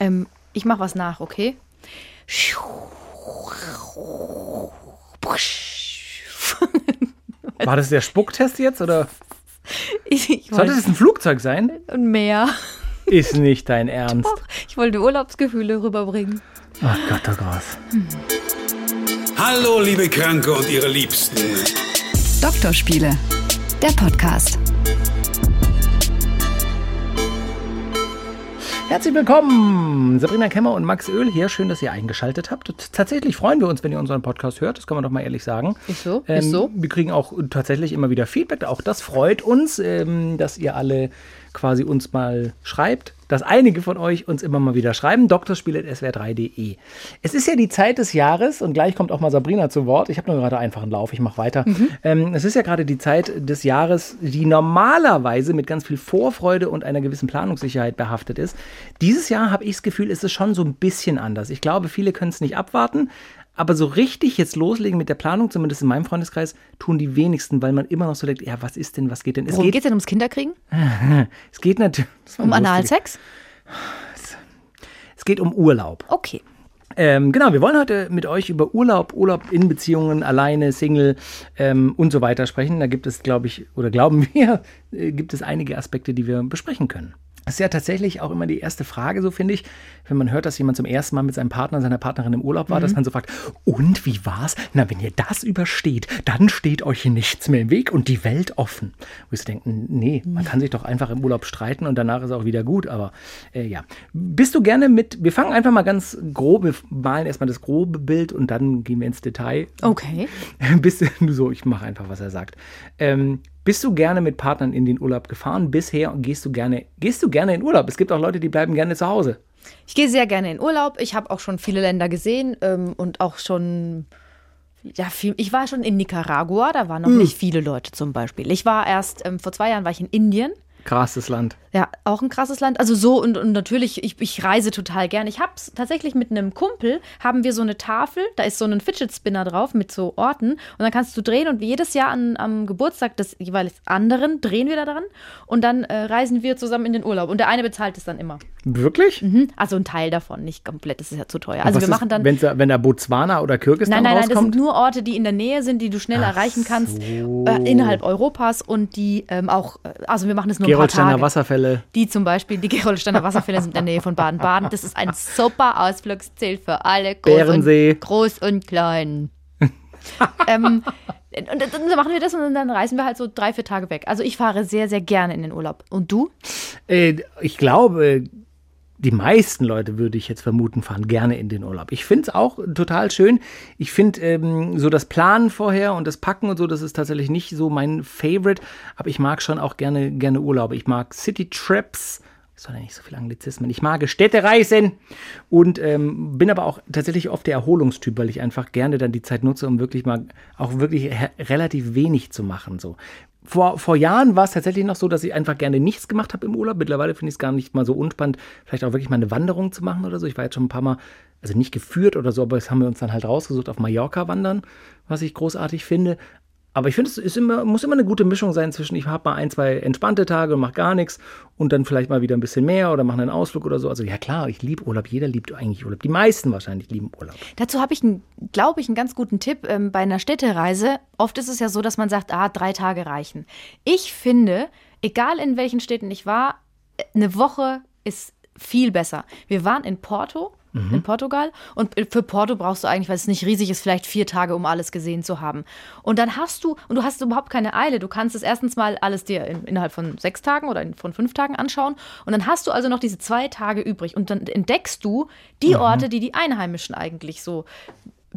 Ähm, ich mach was nach, okay? War das der Spucktest jetzt oder Ich, ich sollte das ein Flugzeug sein? und mehr. Ist nicht dein Ernst. Doch, ich wollte Urlaubsgefühle rüberbringen. Ach Gott, oh Gott. Hallo, liebe Kranke und ihre Liebsten. Doktorspiele, der Podcast. Herzlich willkommen, Sabrina Kemmer und Max Öl hier. Schön, dass ihr eingeschaltet habt. Tatsächlich freuen wir uns, wenn ihr unseren Podcast hört. Das kann man doch mal ehrlich sagen. Ist so, Ähm, ist so. Wir kriegen auch tatsächlich immer wieder Feedback. Auch das freut uns, ähm, dass ihr alle quasi uns mal schreibt. Dass einige von euch uns immer mal wieder schreiben. Doktorspiel.swr3.de. Es ist ja die Zeit des Jahres und gleich kommt auch mal Sabrina zu Wort. Ich habe nur gerade einfach einen Lauf, ich mache weiter. Ähm, es ist ja gerade die Zeit des Jahres, die normalerweise mit ganz viel Vorfreude und einer gewissen Planungssicherheit behaftet ist. Dieses Jahr habe ich das Gefühl, ist es schon so ein bisschen anders. Ich glaube, viele können es nicht abwarten. Aber so richtig jetzt loslegen mit der Planung, zumindest in meinem Freundeskreis, tun die wenigsten, weil man immer noch so denkt, ja, was ist denn, was geht denn? Es Worum geht, denn ums Kinderkriegen? es geht natürlich Um Analsex? Es geht um Urlaub. Okay. Ähm, genau, wir wollen heute mit euch über Urlaub, Urlaub in Beziehungen, alleine, Single ähm, und so weiter sprechen. Da gibt es, glaube ich, oder glauben wir, äh, gibt es einige Aspekte, die wir besprechen können. Das ist ja tatsächlich auch immer die erste Frage, so finde ich, wenn man hört, dass jemand zum ersten Mal mit seinem Partner, seiner Partnerin im Urlaub war, dass man so fragt, und wie war's? Na, wenn ihr das übersteht, dann steht euch hier nichts mehr im Weg und die Welt offen. Wo ich so denke, nee, man kann sich doch einfach im Urlaub streiten und danach ist auch wieder gut, aber äh, ja. Bist du gerne mit, wir fangen einfach mal ganz grob, wir malen erstmal das grobe Bild und dann gehen wir ins Detail. Okay. Bist du so, ich mache einfach, was er sagt. Ähm, bist du gerne mit Partnern in den Urlaub gefahren bisher und gehst du gerne, gehst du gerne in Urlaub? Es gibt auch Leute, die bleiben gerne zu Hause. Ich gehe sehr gerne in Urlaub. Ich habe auch schon viele Länder gesehen ähm, und auch schon. Ja, viel, ich war schon in Nicaragua, da waren noch nicht viele Leute zum Beispiel. Ich war erst, ähm, vor zwei Jahren war ich in Indien. Krasses Land. Ja, auch ein krasses Land. Also so und, und natürlich, ich, ich reise total gern. Ich hab's tatsächlich mit einem Kumpel, haben wir so eine Tafel, da ist so ein Fidget Spinner drauf mit so Orten und dann kannst du drehen und jedes Jahr an, am Geburtstag des jeweils anderen drehen wir da dran und dann äh, reisen wir zusammen in den Urlaub und der eine bezahlt es dann immer. Wirklich? Mhm. Also ein Teil davon, nicht komplett, das ist ja zu teuer. Also wir ist, machen dann wenn da Botswana oder Kirgisistan Nein, nein, nein, das sind nur Orte, die in der Nähe sind, die du schnell erreichen kannst, äh, innerhalb Europas und die ähm, auch, äh, also wir machen das nur Gerolsteiner. Wasserfälle. Die zum Beispiel, die Gerolsteiner Wasserfälle sind in der Nähe von Baden-Baden. Das ist ein super Ausflugsziel für alle, groß, Bärensee. und, groß und klein. ähm, und dann machen wir das und dann reisen wir halt so drei, vier Tage weg. Also ich fahre sehr, sehr gerne in den Urlaub. Und du? Äh, ich glaube, die meisten Leute, würde ich jetzt vermuten, fahren gerne in den Urlaub. Ich finde es auch total schön. Ich finde ähm, so das Planen vorher und das Packen und so, das ist tatsächlich nicht so mein Favorite. Aber ich mag schon auch gerne, gerne Urlaube. Ich mag City-Trips. Ich soll ja nicht so viel Anglizismen. Ich mag Städtereisen und ähm, bin aber auch tatsächlich oft der Erholungstyp, weil ich einfach gerne dann die Zeit nutze, um wirklich mal auch wirklich relativ wenig zu machen. So. Vor, vor Jahren war es tatsächlich noch so, dass ich einfach gerne nichts gemacht habe im Urlaub. Mittlerweile finde ich es gar nicht mal so unspannend, vielleicht auch wirklich mal eine Wanderung zu machen oder so. Ich war jetzt schon ein paar Mal, also nicht geführt oder so, aber das haben wir uns dann halt rausgesucht, auf Mallorca wandern, was ich großartig finde. Aber ich finde, es ist immer, muss immer eine gute Mischung sein zwischen, ich habe mal ein, zwei entspannte Tage und mache gar nichts und dann vielleicht mal wieder ein bisschen mehr oder mache einen Ausflug oder so. Also ja klar, ich liebe Urlaub. Jeder liebt eigentlich Urlaub. Die meisten wahrscheinlich lieben Urlaub. Dazu habe ich, glaube ich, einen ganz guten Tipp ähm, bei einer Städtereise. Oft ist es ja so, dass man sagt, ah, drei Tage reichen. Ich finde, egal in welchen Städten ich war, eine Woche ist viel besser. Wir waren in Porto. In Portugal. Und für Porto brauchst du eigentlich, weil es nicht riesig ist, vielleicht vier Tage, um alles gesehen zu haben. Und dann hast du, und du hast überhaupt keine Eile. Du kannst es erstens mal alles dir in, innerhalb von sechs Tagen oder in, von fünf Tagen anschauen. Und dann hast du also noch diese zwei Tage übrig. Und dann entdeckst du die Orte, die die Einheimischen eigentlich so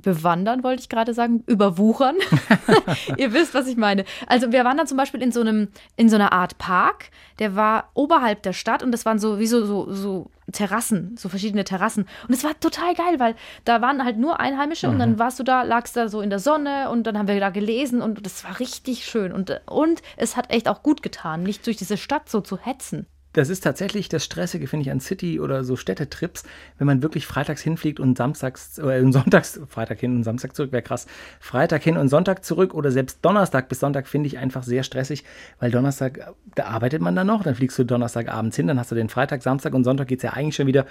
bewandern, wollte ich gerade sagen, überwuchern. Ihr wisst, was ich meine. Also wir waren dann zum Beispiel in so einem, in so einer Art Park, der war oberhalb der Stadt und das waren so wie so, so, so Terrassen, so verschiedene Terrassen. Und es war total geil, weil da waren halt nur Einheimische und dann warst du da, lagst da so in der Sonne und dann haben wir da gelesen und das war richtig schön. Und, und es hat echt auch gut getan, nicht durch diese Stadt so zu hetzen. Das ist tatsächlich das Stressige, finde ich, an City- oder so Städtetrips, wenn man wirklich freitags hinfliegt und samstags, äh, sonntags, Freitag hin und Samstag zurück, wäre krass. Freitag hin und Sonntag zurück oder selbst Donnerstag bis Sonntag finde ich einfach sehr stressig, weil Donnerstag, da arbeitet man dann noch, dann fliegst du Donnerstagabends hin, dann hast du den Freitag, Samstag und Sonntag geht es ja eigentlich schon wieder.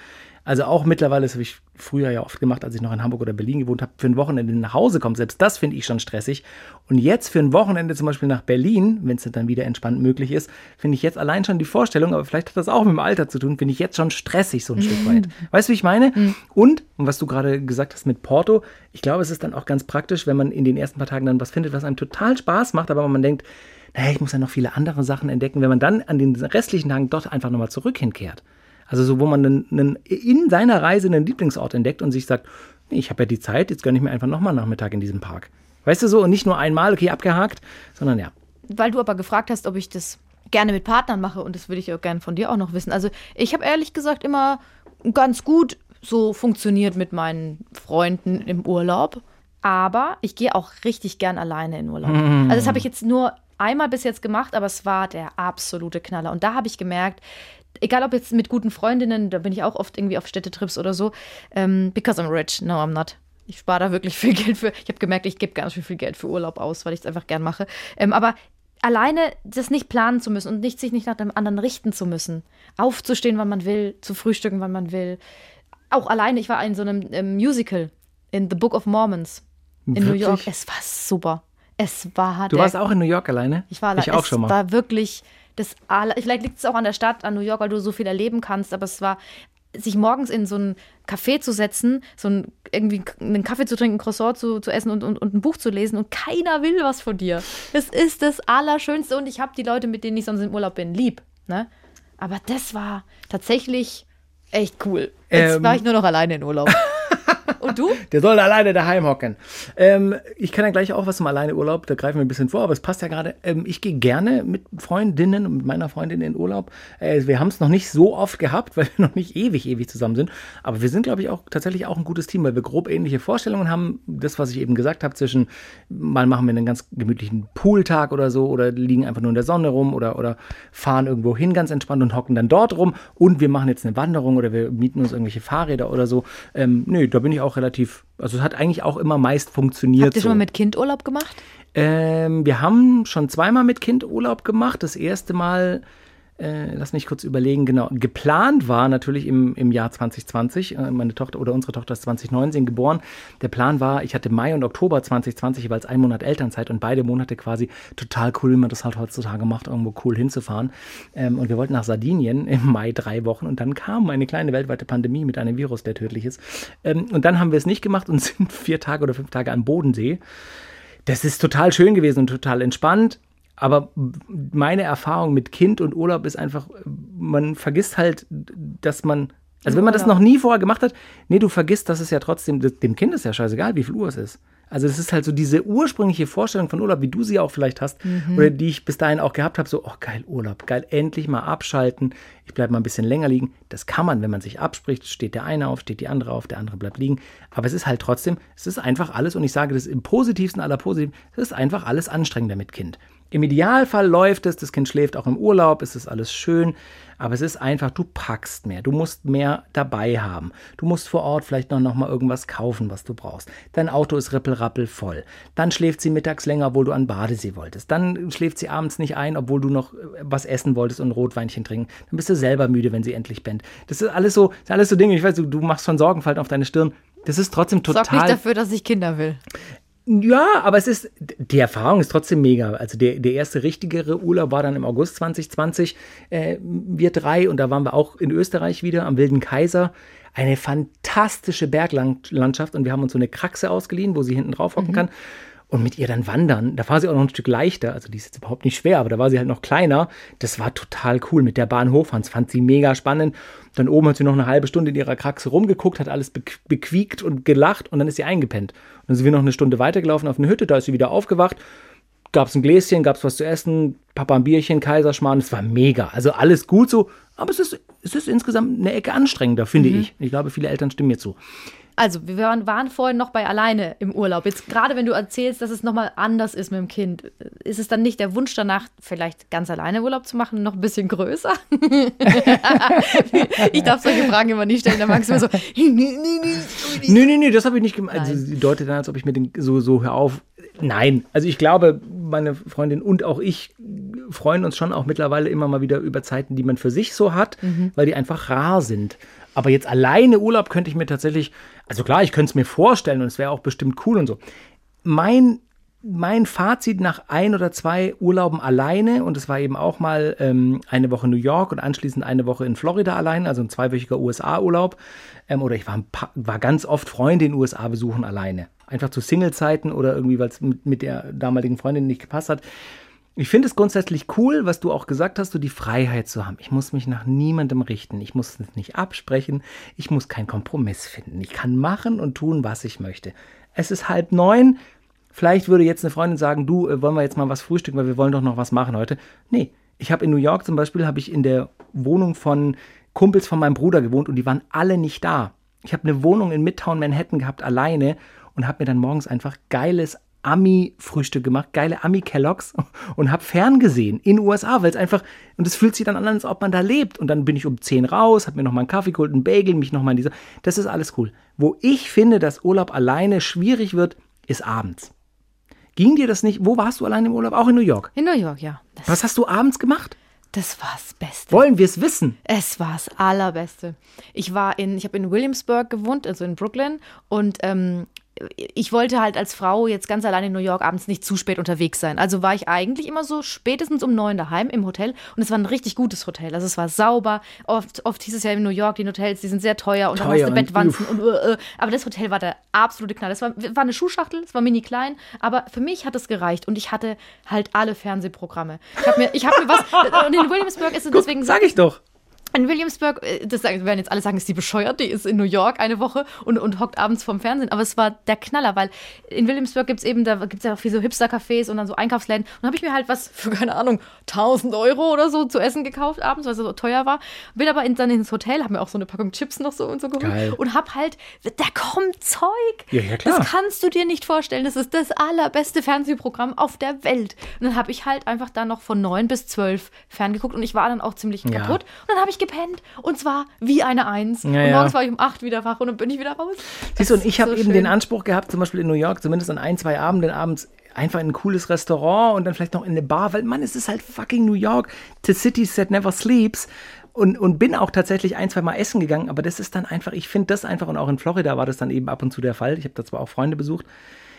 Also auch mittlerweile, das habe ich früher ja oft gemacht, als ich noch in Hamburg oder Berlin gewohnt habe, für ein Wochenende nach Hause kommt. Selbst das finde ich schon stressig. Und jetzt für ein Wochenende zum Beispiel nach Berlin, wenn es dann wieder entspannt möglich ist, finde ich jetzt allein schon die Vorstellung, aber vielleicht hat das auch mit dem Alter zu tun, finde ich jetzt schon stressig so ein Stück weit. Weißt du, wie ich meine? Und, und was du gerade gesagt hast mit Porto, ich glaube, es ist dann auch ganz praktisch, wenn man in den ersten paar Tagen dann was findet, was einem total Spaß macht, aber man denkt, naja, ich muss ja noch viele andere Sachen entdecken, wenn man dann an den restlichen Tagen dort einfach nochmal zurück hinkehrt. Also so, wo man einen, einen, in seiner Reise einen Lieblingsort entdeckt und sich sagt, nee, ich habe ja die Zeit, jetzt gönne ich mir einfach nochmal Nachmittag in diesem Park. Weißt du so, und nicht nur einmal, okay, abgehakt, sondern ja. Weil du aber gefragt hast, ob ich das gerne mit Partnern mache und das würde ich auch gerne von dir auch noch wissen. Also ich habe ehrlich gesagt immer ganz gut so funktioniert mit meinen Freunden im Urlaub, aber ich gehe auch richtig gern alleine in Urlaub. Also das habe ich jetzt nur einmal bis jetzt gemacht, aber es war der absolute Knaller und da habe ich gemerkt, egal ob jetzt mit guten Freundinnen, da bin ich auch oft irgendwie auf Städtetrips oder so, ähm, because I'm rich, no I'm not. Ich spare da wirklich viel Geld für. Ich habe gemerkt, ich gebe ganz schön viel Geld für Urlaub aus, weil ich es einfach gern mache. Ähm, aber alleine das nicht planen zu müssen und nicht, sich nicht nach dem anderen richten zu müssen. Aufzustehen, wann man will, zu frühstücken, wann man will. Auch alleine, ich war in so einem ähm, Musical in The Book of Mormons in New Wirklich? York. Es war super. Es war Du der warst auch in New York alleine? ich war allein. Ich auch es schon mal. war wirklich das aller, vielleicht liegt es auch an der Stadt, an New York, weil du so viel erleben kannst, aber es war sich morgens in so ein Café zu setzen, so ein, irgendwie einen Kaffee zu trinken, ein Croissant zu, zu essen und, und, und ein Buch zu lesen und keiner will was von dir. Das ist das Allerschönste und ich habe die Leute, mit denen ich sonst im Urlaub bin, lieb. Ne? Aber das war tatsächlich echt cool. Jetzt Ähm. war ich nur noch alleine in Urlaub. und du? Der soll alleine daheim hocken. Ähm, ich kann ja gleich auch was zum Alleineurlaub, da greifen wir ein bisschen vor, aber es passt ja gerade. Ähm, ich gehe gerne mit Freundinnen und mit meiner Freundin in Urlaub. Äh, wir haben es noch nicht so oft gehabt, weil wir noch nicht ewig, ewig zusammen sind. Aber wir sind, glaube ich, auch tatsächlich auch ein gutes Team, weil wir grob ähnliche Vorstellungen haben. Das, was ich eben gesagt habe, zwischen mal machen wir einen ganz gemütlichen Pooltag oder so oder liegen einfach nur in der Sonne rum oder, oder fahren irgendwo hin ganz entspannt und hocken dann dort rum und wir machen jetzt eine Wanderung oder wir mieten uns irgendwelche Fahrräder oder so. Ähm, nö, da bin ich auch relativ, also es hat eigentlich auch immer meist funktioniert. Habt ihr so. schon mal mit Kind Urlaub gemacht? Ähm, wir haben schon zweimal mit Kind Urlaub gemacht. Das erste Mal, äh, lass mich kurz überlegen, genau, geplant war natürlich im, im Jahr 2020. Äh, meine Tochter oder unsere Tochter ist 2019 geboren. Der Plan war, ich hatte Mai und Oktober 2020 jeweils ein Monat Elternzeit und beide Monate quasi total cool, wie man das halt heutzutage macht, irgendwo cool hinzufahren. Ähm, und wir wollten nach Sardinien im Mai drei Wochen und dann kam eine kleine weltweite Pandemie mit einem Virus, der tödlich ist. Ähm, und dann haben wir es nicht gemacht und sind vier Tage oder fünf Tage am Bodensee. Das ist total schön gewesen und total entspannt. Aber meine Erfahrung mit Kind und Urlaub ist einfach, man vergisst halt, dass man, also wenn man das noch nie vorher gemacht hat, nee, du vergisst, dass es ja trotzdem, dem Kind ist ja scheißegal, wie viel Uhr es ist. Also es ist halt so diese ursprüngliche Vorstellung von Urlaub, wie du sie auch vielleicht hast, oder die ich bis dahin auch gehabt habe, so, oh geil, Urlaub, geil, endlich mal abschalten, ich bleibe mal ein bisschen länger liegen. Das kann man, wenn man sich abspricht, steht der eine auf, steht die andere auf, der andere bleibt liegen. Aber es ist halt trotzdem, es ist einfach alles, und ich sage das im positivsten aller Positiven, es ist einfach alles anstrengender mit Kind. Im Idealfall läuft es, das Kind schläft auch im Urlaub, es ist alles schön, aber es ist einfach, du packst mehr, du musst mehr dabei haben. Du musst vor Ort vielleicht noch, noch mal irgendwas kaufen, was du brauchst. Dein Auto ist rippelrappel voll. Dann schläft sie mittags länger, obwohl du an Badesee wolltest. Dann schläft sie abends nicht ein, obwohl du noch äh, was essen wolltest und ein Rotweinchen trinken. Dann bist du selber müde, wenn sie endlich pennt. Das ist alles so, das sind alles so Dinge, ich weiß, du, du machst schon Sorgenfalten auf deine Stirn. Das ist trotzdem total. Sorg nicht dafür, dass ich Kinder will. Ja, aber es ist, die Erfahrung ist trotzdem mega. Also der, der erste richtigere Urlaub war dann im August 2020, äh, wir drei, und da waren wir auch in Österreich wieder am Wilden Kaiser. Eine fantastische Berglandschaft und wir haben uns so eine Kraxe ausgeliehen, wo sie hinten drauf hocken kann. Und mit ihr dann wandern, da war sie auch noch ein Stück leichter, also die ist jetzt überhaupt nicht schwer, aber da war sie halt noch kleiner. Das war total cool mit der Bahn das fand sie mega spannend. Dann oben hat sie noch eine halbe Stunde in ihrer Kraxe rumgeguckt, hat alles bequ- bequiekt und gelacht und dann ist sie eingepennt. Und dann sind wir noch eine Stunde weitergelaufen auf eine Hütte, da ist sie wieder aufgewacht, gab es ein Gläschen, gab es was zu essen, Papa ein Bierchen, Kaiserschmarrn, es war mega. Also alles gut so, aber es ist, es ist insgesamt eine Ecke anstrengender, finde ich. Ich glaube, viele Eltern stimmen mir zu. Also, wir waren, waren vorhin noch bei alleine im Urlaub. Jetzt gerade wenn du erzählst, dass es nochmal anders ist mit dem Kind, ist es dann nicht der Wunsch danach, vielleicht ganz alleine Urlaub zu machen, noch ein bisschen größer? ich darf solche Fragen immer nicht stellen, da magst du immer so. Nee, nee, nee, das habe ich nicht gemacht. Also, sie deutet dann, als ob ich mir den so, so hör auf. Nein, also ich glaube, meine Freundin und auch ich freuen uns schon auch mittlerweile immer mal wieder über Zeiten, die man für sich so hat, weil die einfach rar sind. Aber jetzt alleine Urlaub könnte ich mir tatsächlich, also klar, ich könnte es mir vorstellen und es wäre auch bestimmt cool und so. Mein, mein Fazit nach ein oder zwei Urlauben alleine, und es war eben auch mal ähm, eine Woche New York und anschließend eine Woche in Florida allein, also ein zweiwöchiger USA-Urlaub. Ähm, oder ich war, paar, war ganz oft Freunde in den USA besuchen alleine. Einfach zu Single-Zeiten oder irgendwie, weil es mit, mit der damaligen Freundin nicht gepasst hat. Ich finde es grundsätzlich cool, was du auch gesagt hast, so die Freiheit zu haben. Ich muss mich nach niemandem richten. Ich muss es nicht absprechen. Ich muss keinen Kompromiss finden. Ich kann machen und tun, was ich möchte. Es ist halb neun. Vielleicht würde jetzt eine Freundin sagen, du, äh, wollen wir jetzt mal was frühstücken, weil wir wollen doch noch was machen heute. Nee, ich habe in New York zum Beispiel, habe ich in der Wohnung von Kumpels von meinem Bruder gewohnt und die waren alle nicht da. Ich habe eine Wohnung in Midtown Manhattan gehabt, alleine und habe mir dann morgens einfach geiles Ami-Frühstück gemacht, geile Ami-Kelloggs und habe ferngesehen in USA, weil es einfach, und es fühlt sich dann an, als ob man da lebt. Und dann bin ich um 10 raus, habe mir nochmal einen Kaffee geholt, einen Bagel, mich nochmal in dieser, das ist alles cool. Wo ich finde, dass Urlaub alleine schwierig wird, ist abends. Ging dir das nicht? Wo warst du allein im Urlaub? Auch in New York. In New York, ja. Das, Was hast du abends gemacht? das war das Beste. Wollen wir es wissen? Es war das Allerbeste. Ich war in, ich habe in Williamsburg gewohnt, also in Brooklyn, und ähm, ich wollte halt als Frau jetzt ganz allein in New York abends nicht zu spät unterwegs sein. Also war ich eigentlich immer so spätestens um neun daheim im Hotel und es war ein richtig gutes Hotel. Also es war sauber. Oft, oft hieß es ja in New York, die Hotels, die sind sehr teuer und dann hast Teuer du und Bettwanzen und, äh, äh. aber das Hotel war der absolute Knall. Es war, war eine Schuhschachtel, es war mini klein, aber für mich hat es gereicht und ich hatte halt alle Fernsehprogramme. Ich habe mir, ich habe mir was und in Williamsburg ist es deswegen Sag ich doch. In Williamsburg, äh, das werden jetzt alle sagen, ist die bescheuert, die ist in New York eine Woche und, und hockt abends vorm Fernsehen. Aber es war der Knaller, weil in Williamsburg gibt es eben, da gibt es ja auch viel so Hipster-Cafés und dann so Einkaufsläden. Und habe ich mir halt was für, keine Ahnung, 1000 Euro oder so zu essen gekauft abends, weil es so teuer war. Bin aber in, dann ins Hotel, habe mir auch so eine Packung Chips noch so und so geholt. Geil. Und hab halt, da kommt Zeug. Ja, ja, klar. Das kannst du dir nicht vorstellen. Das ist das allerbeste Fernsehprogramm auf der Welt. Und dann habe ich halt einfach da noch von 9 bis 12 ferngeguckt und ich war dann auch ziemlich Ja. kaputt. Und dann habe ich gepennt. Und zwar wie eine Eins. Ja, und ja. morgens war ich um 8 wieder wach und dann bin ich wieder raus. Siehst du, und ich habe so eben schön. den Anspruch gehabt, zum Beispiel in New York, zumindest an ein, zwei Abenden abends, einfach in ein cooles Restaurant und dann vielleicht noch in eine Bar, weil, Mann, es ist halt fucking New York. The city that never sleeps. Und, und bin auch tatsächlich ein, zwei Mal essen gegangen, aber das ist dann einfach, ich finde das einfach, und auch in Florida war das dann eben ab und zu der Fall. Ich habe da zwar auch Freunde besucht.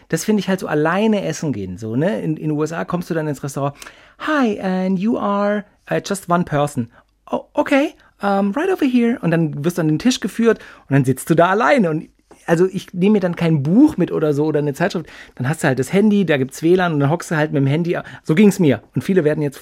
Das finde ich halt so alleine essen gehen. So, ne? In, in den USA kommst du dann ins Restaurant. Hi, and you are uh, just one person. Oh, okay, um, right over here. Und dann wirst du an den Tisch geführt und dann sitzt du da alleine. Und also ich nehme mir dann kein Buch mit oder so oder eine Zeitschrift. Dann hast du halt das Handy, da gibt's WLAN und dann hockst du halt mit dem Handy. So ging's mir. Und viele werden jetzt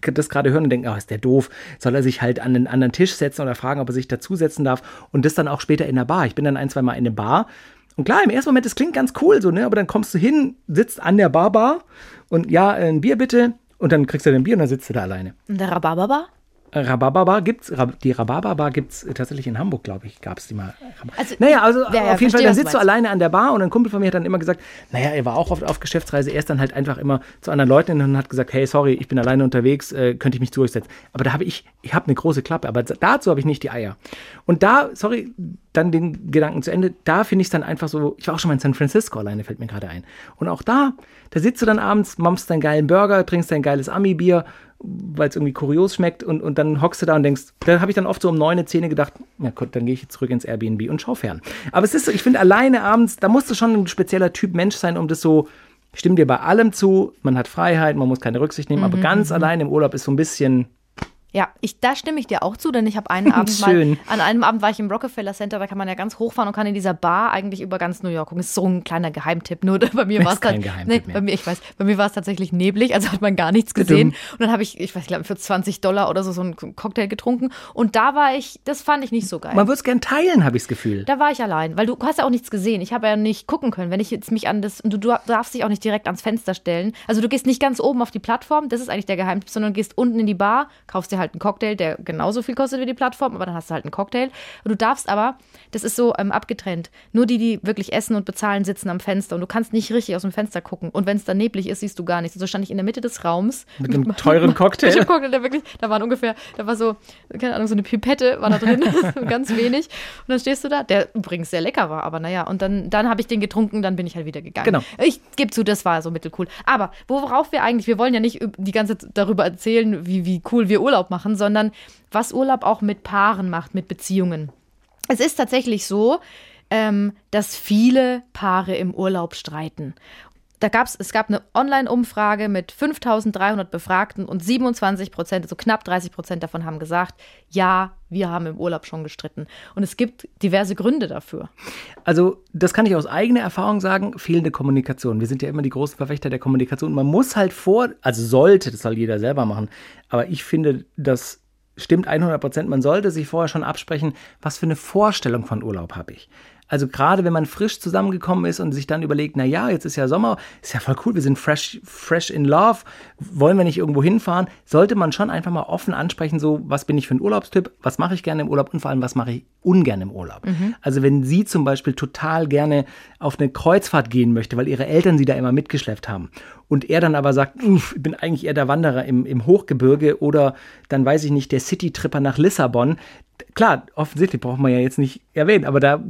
das gerade hören und denken, oh, ist der doof. Soll er sich halt an einen anderen Tisch setzen oder fragen, ob er sich dazusetzen darf. Und das dann auch später in der Bar. Ich bin dann ein, zwei Mal in eine Bar. Und klar, im ersten Moment, das klingt ganz cool so, ne? Aber dann kommst du hin, sitzt an der Barbar und ja, ein Bier bitte. Und dann kriegst du dein Bier und dann sitzt du da alleine. Und der Rhabarberbar? Rhabarberbar gibt's, die Rhabarberbar gibt's tatsächlich in Hamburg, glaube ich, gab's die mal. Also, naja, also ja, ja, auf jeden Fall, dann sitzt du alleine an der Bar und ein Kumpel von mir hat dann immer gesagt, naja, er war auch oft auf Geschäftsreise, er ist dann halt einfach immer zu anderen Leuten und hat gesagt, hey, sorry, ich bin alleine unterwegs, äh, könnte ich mich durchsetzen. Aber da habe ich, ich habe eine große Klappe, aber dazu habe ich nicht die Eier. Und da, sorry, dann den Gedanken zu Ende, da finde ich es dann einfach so, ich war auch schon mal in San Francisco alleine, fällt mir gerade ein. Und auch da, da sitzt du dann abends, mampfst deinen geilen Burger, trinkst dein geiles Ami-Bier, weil es irgendwie kurios schmeckt und, und dann hockst du da und denkst, da habe ich dann oft so um neun, Zähne gedacht, ja gut, dann gehe ich jetzt zurück ins Airbnb und schau fern. Aber es ist so, ich finde alleine abends, da musst du schon ein spezieller Typ Mensch sein, um das so, ich stimme dir bei allem zu, man hat Freiheit, man muss keine Rücksicht nehmen, Mhm, aber ganz allein im Urlaub ist so ein bisschen, Ja, ich, da stimme ich dir auch zu, denn ich habe einen Abend Schön. mal, an einem Abend war ich im Rockefeller Center, da kann man ja ganz hochfahren und kann in dieser Bar eigentlich über ganz New York gucken. Ist so ein kleiner Geheimtipp, nur bei mir war es kein Geheimtipp mehr. bei mir, ich weiß, bei mir war es tatsächlich neblig, also hat man gar nichts gesehen. Und dann habe ich, ich weiß, ich glaube für 20 Dollar oder so so einen Cocktail getrunken und da war ich, das fand ich nicht so geil. man würde es gern teilen, habe ich das Gefühl. Da war ich allein, weil du hast ja auch nichts gesehen. Ich habe ja nicht gucken können. Wenn ich jetzt mich an das, und du, du darfst dich auch nicht direkt ans Fenster stellen. Also du gehst nicht ganz oben auf die Plattform, das ist eigentlich der Geheimtipp, sondern gehst unten in die Bar, kaufst dir halt einen Cocktail, der genauso viel kostet wie die Plattform, aber dann hast du halt einen Cocktail. Und du darfst aber, das ist so ähm, abgetrennt, nur die, die wirklich essen und bezahlen, sitzen am Fenster und du kannst nicht richtig aus dem Fenster gucken. Und wenn es dann neblig ist, siehst du gar nichts. So stand ich in der Mitte des Raums. Mit einem teuren Cocktail. Mit einem Cocktail, der wirklich, da waren ungefähr, da war so, keine Ahnung, so eine Pipette war da drin, ganz wenig. Und dann stehst du da, der übrigens sehr lecker war, aber naja, und dann, dann habe ich den getrunken, dann bin ich halt wieder gegangen. Genau. Ich gebe zu, das war so mittelcool. Aber worauf wir eigentlich, wir wollen ja nicht die ganze Zeit darüber erzählen, wie, wie cool wir Urlaub machen, sondern was Urlaub auch mit Paaren macht, mit Beziehungen. Es ist tatsächlich so, ähm, dass viele Paare im Urlaub streiten. Da gab's, es gab eine Online-Umfrage mit 5300 Befragten und 27 Prozent, also knapp 30 Prozent davon haben gesagt, ja, wir haben im Urlaub schon gestritten. Und es gibt diverse Gründe dafür. Also, das kann ich aus eigener Erfahrung sagen, fehlende Kommunikation. Wir sind ja immer die großen Verfechter der Kommunikation. Man muss halt vor, also sollte, das soll jeder selber machen, aber ich finde, das stimmt 100 Prozent. Man sollte sich vorher schon absprechen, was für eine Vorstellung von Urlaub habe ich. Also gerade wenn man frisch zusammengekommen ist und sich dann überlegt, na ja, jetzt ist ja Sommer, ist ja voll cool, wir sind fresh, fresh in love, wollen wir nicht irgendwo hinfahren, sollte man schon einfach mal offen ansprechen, so was bin ich für ein Urlaubstyp, was mache ich gerne im Urlaub und vor allem was mache ich ungern im Urlaub. Mhm. Also wenn sie zum Beispiel total gerne auf eine Kreuzfahrt gehen möchte, weil ihre Eltern sie da immer mitgeschleppt haben und er dann aber sagt, ich bin eigentlich eher der Wanderer im, im Hochgebirge oder dann weiß ich nicht, der City-Tripper nach Lissabon, klar, offensichtlich braucht man ja jetzt nicht erwähnen, aber da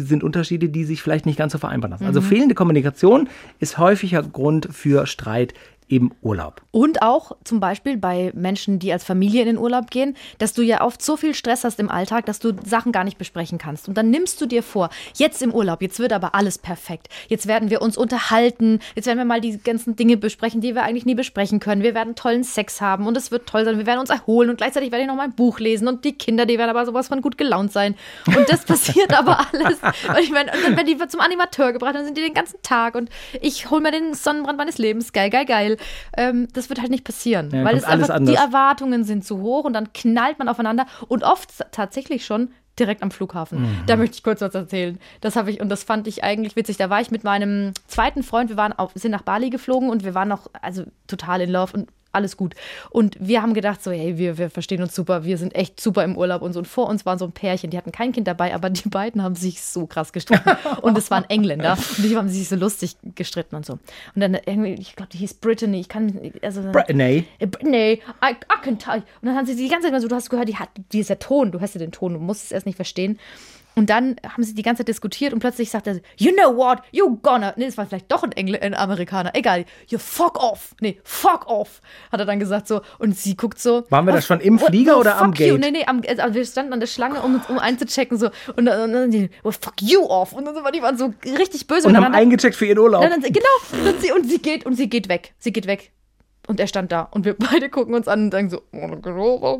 sind Unterschiede, die sich vielleicht nicht ganz so vereinbaren lassen. Also mhm. Also fehlende Kommunikation ist häufiger Grund für Streit im Urlaub. Und auch zum Beispiel bei Menschen, die als Familie in den Urlaub gehen, dass du ja oft so viel Stress hast im Alltag, dass du Sachen gar nicht besprechen kannst. Und dann nimmst du dir vor, jetzt im Urlaub, jetzt wird aber alles perfekt. Jetzt werden wir uns unterhalten, jetzt werden wir mal die ganzen Dinge besprechen, die wir eigentlich nie besprechen können. Wir werden tollen Sex haben und es wird toll sein, wir werden uns erholen und gleichzeitig werde ich noch mal ein Buch lesen und die Kinder, die werden aber sowas von gut gelaunt sein. Und das passiert aber alles. Und ich meine, und dann werden die zum Animateur gebracht, dann sind die den ganzen Tag und ich hole mir den Sonnenbrand meines Lebens. Geil, geil, geil ähm, das wird halt nicht passieren. Ja, weil es einfach, anders. die Erwartungen sind zu hoch und dann knallt man aufeinander und oft tatsächlich schon direkt am Flughafen. Mhm. Da möchte ich kurz was erzählen. Das habe ich und das fand ich eigentlich witzig. Da war ich mit meinem zweiten Freund, wir waren auf, sind nach Bali geflogen und wir waren noch also total in Love und alles gut. Und wir haben gedacht, so, hey, wir, wir verstehen uns super, wir sind echt super im Urlaub und so. Und vor uns waren so ein Pärchen, die hatten kein Kind dabei, aber die beiden haben sich so krass gestritten. und es waren Engländer und die haben sich so lustig gestritten und so. Und dann irgendwie, ich glaube, die hieß Brittany, ich kann, also. Brittany. Äh, Brittany, I, I can tell. Und dann haben sie die ganze Zeit so, du hast gehört, die hat, dieser Ton, du hast ja den Ton, du musst es erst nicht verstehen. Und dann haben sie die ganze Zeit diskutiert und plötzlich sagt er, you know what, you gonna, nee, das war vielleicht doch ein, Engl ein Amerikaner, egal, you fuck off, nee, fuck off, hat er dann gesagt so. Und sie guckt so. Waren wir das schon im Flieger no, oder am Gate? You. Nee, nee, am, also wir standen an der Schlange, um, um einzuchecken so. Und, dann, und dann well, fuck you off. Und dann waren die waren so richtig böse. Und haben eingecheckt für ihren Urlaub. Dann, genau, und sie, und sie geht, und sie geht weg, sie geht weg. Und er stand da und wir beide gucken uns an und sagen so, oh,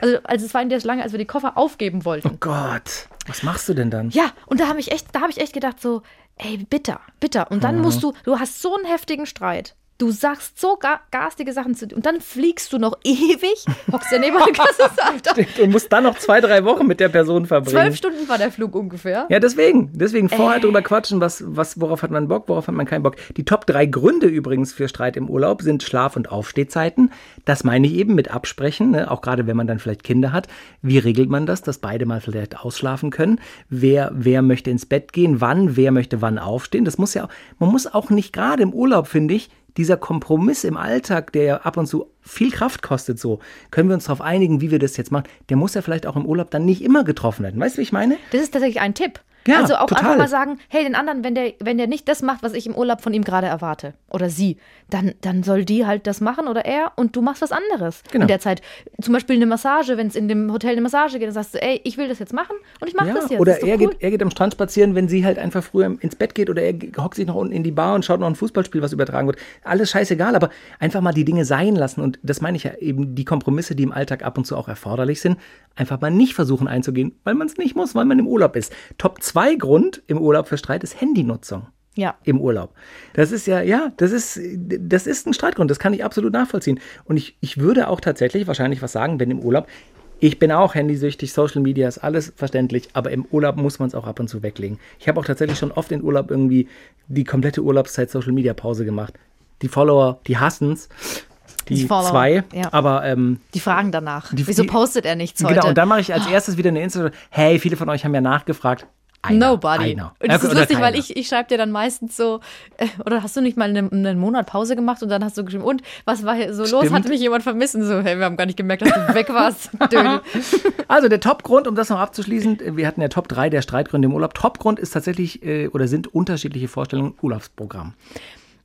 also, also es war in der Schlange, als wir die Koffer aufgeben wollten. Oh Gott, was machst du denn dann? Ja, und da habe ich echt, da habe ich echt gedacht so, ey, bitter, bitter. Und dann mhm. musst du, du hast so einen heftigen Streit. Du sagst so ga garstige Sachen zu dir und dann fliegst du noch ewig, hockst ja neben der Kasse und musst dann noch zwei, drei Wochen mit der Person verbringen. Zwölf Stunden war der Flug ungefähr. Ja, deswegen. Deswegen vorher äh. drüber quatschen, was, was, worauf hat man Bock, worauf hat man keinen Bock. Die Top drei Gründe übrigens für Streit im Urlaub sind Schlaf- und Aufstehzeiten. Das meine ich eben mit Absprechen, ne? auch gerade wenn man dann vielleicht Kinder hat. Wie regelt man das, dass beide mal vielleicht ausschlafen können? Wer, wer möchte ins Bett gehen? Wann? Wer möchte wann aufstehen? Das muss ja, man muss auch nicht gerade im Urlaub, finde ich, dieser Kompromiss im Alltag, der ja ab und zu viel Kraft kostet, so, können wir uns darauf einigen, wie wir das jetzt machen, der muss ja vielleicht auch im Urlaub dann nicht immer getroffen werden. Weißt du, wie ich meine? Das ist tatsächlich ein Tipp. Ja, also auch total. einfach mal sagen, hey, den anderen, wenn der, wenn der nicht das macht, was ich im Urlaub von ihm gerade erwarte, oder sie, dann, dann soll die halt das machen oder er und du machst was anderes genau. in der Zeit. Zum Beispiel eine Massage, wenn es in dem Hotel eine Massage geht, dann sagst du, ey, ich will das jetzt machen und ich mache ja, das jetzt. Oder er, cool. geht, er geht am Strand spazieren, wenn sie halt einfach früher ins Bett geht oder er hockt sich noch unten in die Bar und schaut noch ein Fußballspiel, was übertragen wird. Alles scheißegal, aber einfach mal die Dinge sein lassen und das meine ich ja eben, die Kompromisse, die im Alltag ab und zu auch erforderlich sind, einfach mal nicht versuchen einzugehen, weil man es nicht muss, weil man im Urlaub ist. Top 2 Grund im Urlaub für Streit ist Handynutzung. Ja. Im Urlaub. Das ist ja, ja, das ist, das ist ein Streitgrund. Das kann ich absolut nachvollziehen. Und ich, ich würde auch tatsächlich wahrscheinlich was sagen, wenn im Urlaub, ich bin auch handysüchtig, Social Media ist alles verständlich, aber im Urlaub muss man es auch ab und zu weglegen. Ich habe auch tatsächlich schon oft in Urlaub irgendwie die komplette Urlaubszeit Social Media Pause gemacht. Die Follower, die hassen es Die, Die Follower, zwei. ja. Aber ähm, Die fragen danach. Die- Wieso postet er nichts heute? genau, und dann mache ich als erstes wieder eine Insta. Hey, viele von euch haben ja nachgefragt. Einer, Nobody. Einer. Und das ist oder lustig, weil ich, ich schreibe dir dann meistens so, äh, oder hast du nicht mal einen, einen Monat Pause gemacht und dann hast du geschrieben, und was war hier so los? Stimmt. Hat mich jemand vermissen? So, hey, wir haben gar nicht gemerkt, dass du weg warst. Also der Topgrund, um das noch abzuschließen, wir hatten ja Top 3 der Streitgründe im Urlaub. Topgrund ist tatsächlich äh, oder sind unterschiedliche Vorstellungen im Urlaubsprogramm.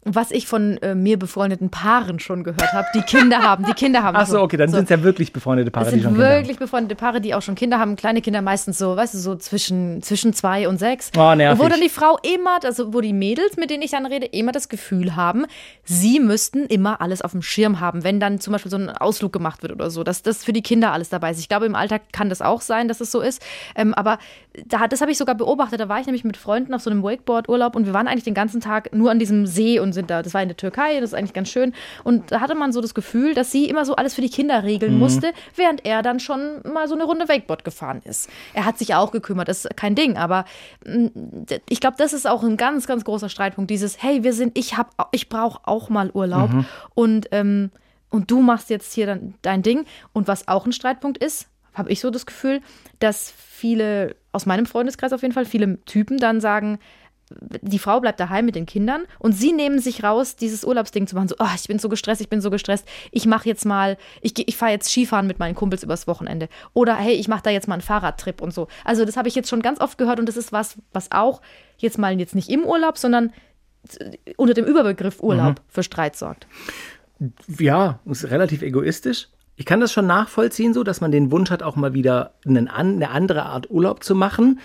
Was ich von äh, mir befreundeten Paaren schon gehört habe, die Kinder haben, die Kinder haben. Ach so, okay, dann sind es ja wirklich befreundete Paare, Das die sind schon Kinder wirklich befreundete Paare, die auch schon Kinder haben. Kleine Kinder meistens so, weißt du, so zwischen, zwischen zwei und sechs. Oh, nervig. Wo dann die Frau immer, also wo die Mädels, mit denen ich dann rede, immer das Gefühl haben, sie müssten immer alles auf dem Schirm haben, wenn dann zum Beispiel so ein Ausflug gemacht wird oder so, dass das für die Kinder alles dabei ist. Ich glaube, im Alltag kann das auch sein, dass es so ist. Ähm, aber da, das habe ich sogar beobachtet. Da war ich nämlich mit Freunden auf so einem Wakeboard-Urlaub und wir waren eigentlich den ganzen Tag nur an diesem See und sind da. Das war in der Türkei, das ist eigentlich ganz schön. Und da hatte man so das Gefühl, dass sie immer so alles für die Kinder regeln Mhm. musste, während er dann schon mal so eine Runde Wakeboard gefahren ist. Er hat sich auch gekümmert, das ist kein Ding, aber mm, ich glaube, das ist auch ein ganz, ganz großer Streitpunkt. Dieses, hey, wir sind, ich hab, ich brauche auch mal Urlaub Mhm. und, ähm, und du machst jetzt hier dann dein Ding. Und was auch ein Streitpunkt ist, habe ich so das Gefühl, dass viele, aus meinem Freundeskreis auf jeden Fall, viele Typen dann sagen, die Frau bleibt daheim mit den Kindern und sie nehmen sich raus, dieses Urlaubsding zu machen. So, oh, ich bin so gestresst, ich bin so gestresst. Ich mache jetzt mal, ich, ich fahre jetzt Skifahren mit meinen Kumpels übers Wochenende. Oder hey, ich mache da jetzt mal einen Fahrradtrip und so. Also das habe ich jetzt schon ganz oft gehört und das ist was, was auch jetzt mal jetzt nicht im Urlaub, sondern unter dem Überbegriff Urlaub für Streit sorgt. Ja, ist relativ egoistisch. Ich kann das schon nachvollziehen, so, dass man den Wunsch hat, auch mal wieder einen, eine andere Art Urlaub zu machen.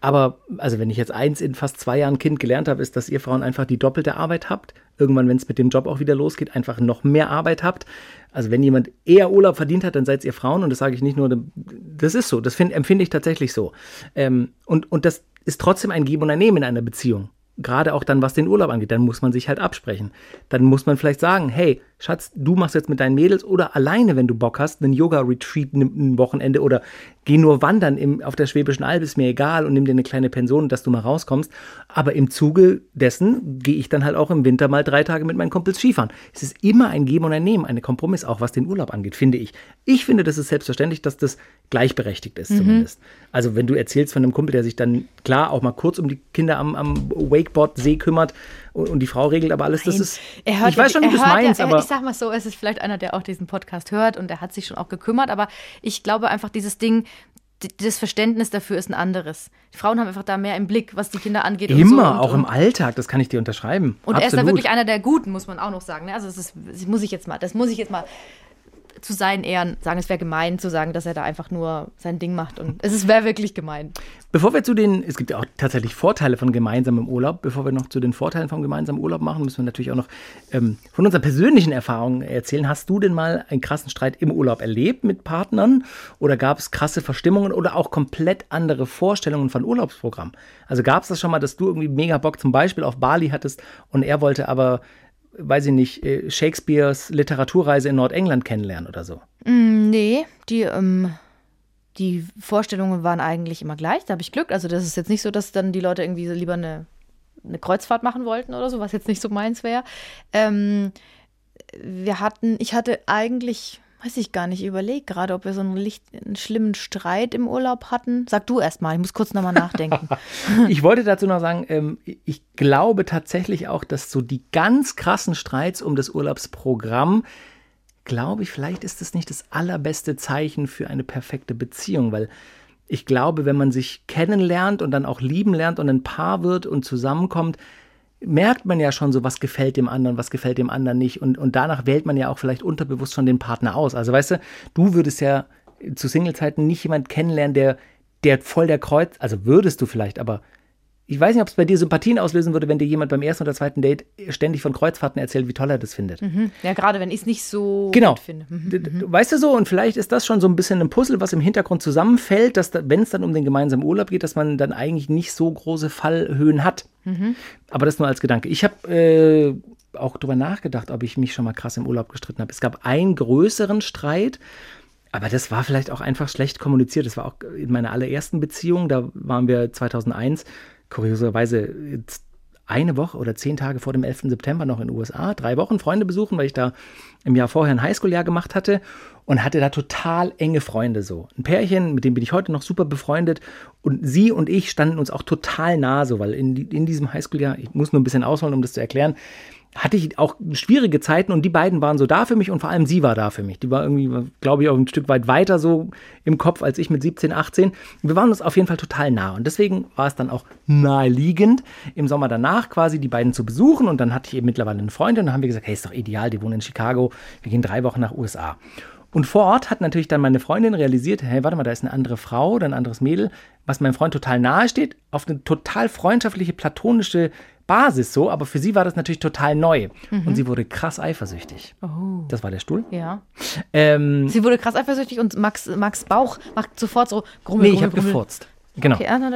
Aber, also wenn ich jetzt eins in fast zwei Jahren Kind gelernt habe, ist, dass ihr Frauen einfach die doppelte Arbeit habt. Irgendwann, wenn es mit dem Job auch wieder losgeht, einfach noch mehr Arbeit habt. Also wenn jemand eher Urlaub verdient hat, dann seid ihr Frauen. Und das sage ich nicht nur, das ist so. Das find, empfinde ich tatsächlich so. Ähm, und, und das ist trotzdem ein Geben und ein Nehmen in einer Beziehung. Gerade auch dann, was den Urlaub angeht, dann muss man sich halt absprechen. Dann muss man vielleicht sagen, hey, Schatz, du machst jetzt mit deinen Mädels oder alleine, wenn du Bock hast, einen Yoga-Retreat ein ein Wochenende oder geh nur wandern im, auf der Schwäbischen Alb, ist mir egal und nimm dir eine kleine Pension, dass du mal rauskommst. Aber im Zuge dessen gehe ich dann halt auch im Winter mal drei Tage mit meinen Kumpels Skifahren. Es ist immer ein Geben und ein Nehmen, ein Kompromiss, auch was den Urlaub angeht, finde ich. Ich finde, das ist selbstverständlich, dass das gleichberechtigt ist zumindest. Also wenn du erzählst von einem Kumpel, der sich dann klar auch mal kurz um die Kinder am, am Wakeboard-See kümmert und, und die Frau regelt aber alles, das ist, ich weiß schon, wie du es hört meinst, ja, aber ich sag mal so, es ist vielleicht einer, der auch diesen Podcast hört und der hat sich schon auch gekümmert, aber ich glaube einfach, dieses Ding, das Verständnis dafür ist ein anderes. Die Frauen haben einfach da mehr im Blick, was die Kinder angeht. so immer, und, auch im Alltag, das kann ich dir unterschreiben. Und er ist da Absolut. wirklich einer der Guten, muss man auch noch sagen. ne? Also das, ist, das muss ich jetzt mal, das muss ich jetzt mal zu seinen Ehren sagen. Es wäre gemein zu sagen, dass er da einfach nur sein Ding macht. Und es wäre wirklich gemein. Bevor wir zu den, es gibt ja auch tatsächlich Vorteile von gemeinsamem Urlaub. Bevor wir noch zu den Vorteilen vom gemeinsamen Urlaub machen, müssen wir natürlich auch noch ähm, von unseren persönlichen Erfahrungen erzählen. Hast du denn mal einen krassen Streit im Urlaub erlebt mit Partnern? Oder gab es krasse Verstimmungen oder auch komplett andere Vorstellungen von Urlaubsprogramm? Also gab es das schon mal, dass du irgendwie mega Bock zum Beispiel auf Bali hattest und er wollte aber, weiß ich nicht, äh, Shakespeares Literaturreise in Nordengland kennenlernen oder so? Nee, die, ähm, die Vorstellungen waren eigentlich immer gleich. Da habe ich Glück. Also das ist jetzt nicht so, dass dann die Leute irgendwie lieber eine, eine Kreuzfahrt machen wollten oder so, was jetzt nicht so meins wäre. Ähm, wir hatten, ich hatte eigentlich, weiß ich gar nicht, überlegt gerade, ob wir so einen, Licht, einen schlimmen Streit im Urlaub hatten. Sag du erst mal, ich muss kurz nochmal nachdenken. Ich wollte dazu noch sagen, ähm, ich glaube tatsächlich auch, dass so die ganz krassen Streits um das Urlaubsprogramm, glaube ich, vielleicht ist das nicht das allerbeste Zeichen für eine perfekte Beziehung, weil ich glaube, wenn man sich kennenlernt und dann auch lieben lernt und ein Paar wird und zusammenkommt, merkt man ja schon so, was gefällt dem anderen, was gefällt dem anderen nicht. Und, und danach wählt man ja auch vielleicht unterbewusst schon den Partner aus. Also weißt du, du würdest ja zu Singlezeiten nicht jemand kennenlernen, der, der voll der Kreuz, also würdest du vielleicht, aber ich weiß nicht, ob es bei dir Sympathien auslösen würde, wenn dir jemand beim ersten oder zweiten Date ständig von Kreuzfahrten erzählt, wie toll er das findet. ja, gerade wenn ich es nicht so Genau. gut finde. Mhm. D- Weißt du so, und vielleicht ist das schon so ein bisschen ein Puzzle, was im Hintergrund zusammenfällt, dass da, wenn es dann um den gemeinsamen Urlaub geht, dass man dann eigentlich nicht so große Fallhöhen hat. Aber das nur als Gedanke. Ich habe äh, auch drüber nachgedacht, ob ich mich schon mal krass im Urlaub gestritten habe. Es gab einen größeren Streit, aber das war vielleicht auch einfach schlecht kommuniziert. Das war auch in meiner allerersten Beziehung, da waren wir 2001, kurioserweise eine Woche oder zehn Tage vor dem 11. September noch in den USA, drei Wochen Freunde besuchen, weil ich da im Jahr vorher ein Highschool-Jahr gemacht hatte und hatte da total enge Freunde so. Ein Pärchen, mit dem bin ich heute noch super befreundet und sie und ich standen uns auch total nah so, weil in, in diesem Highschool-Jahr, ich muss nur ein bisschen ausholen, um das zu erklären, hatte ich auch schwierige Zeiten und die beiden waren so da für mich und vor allem sie war da für mich. Die war irgendwie, glaube ich, auch ein Stück weit weiter so im Kopf als ich mit 17, 18. Wir waren uns auf jeden Fall total nah und deswegen war es dann auch naheliegend, im Sommer danach quasi die beiden zu besuchen und dann hatte ich eben mittlerweile eine Freundin und dann haben wir gesagt, hey, ist doch ideal, die wohnen in Chicago, wir gehen drei Wochen nach USA. Und vor Ort hat natürlich dann meine Freundin realisiert, hey, warte mal, da ist eine andere Frau oder ein anderes Mädel, was meinem Freund total nahe steht, auf eine total freundschaftliche, platonische Basis so, aber für sie war das natürlich total neu. Mhm. Und sie wurde krass eifersüchtig. Oh. Das war der Stuhl. Ja. Ähm, sie wurde krass eifersüchtig und Max, Max Bauch macht sofort so grummel, Nee, ich habe gefurzt. Genau. Okay, ah, ja,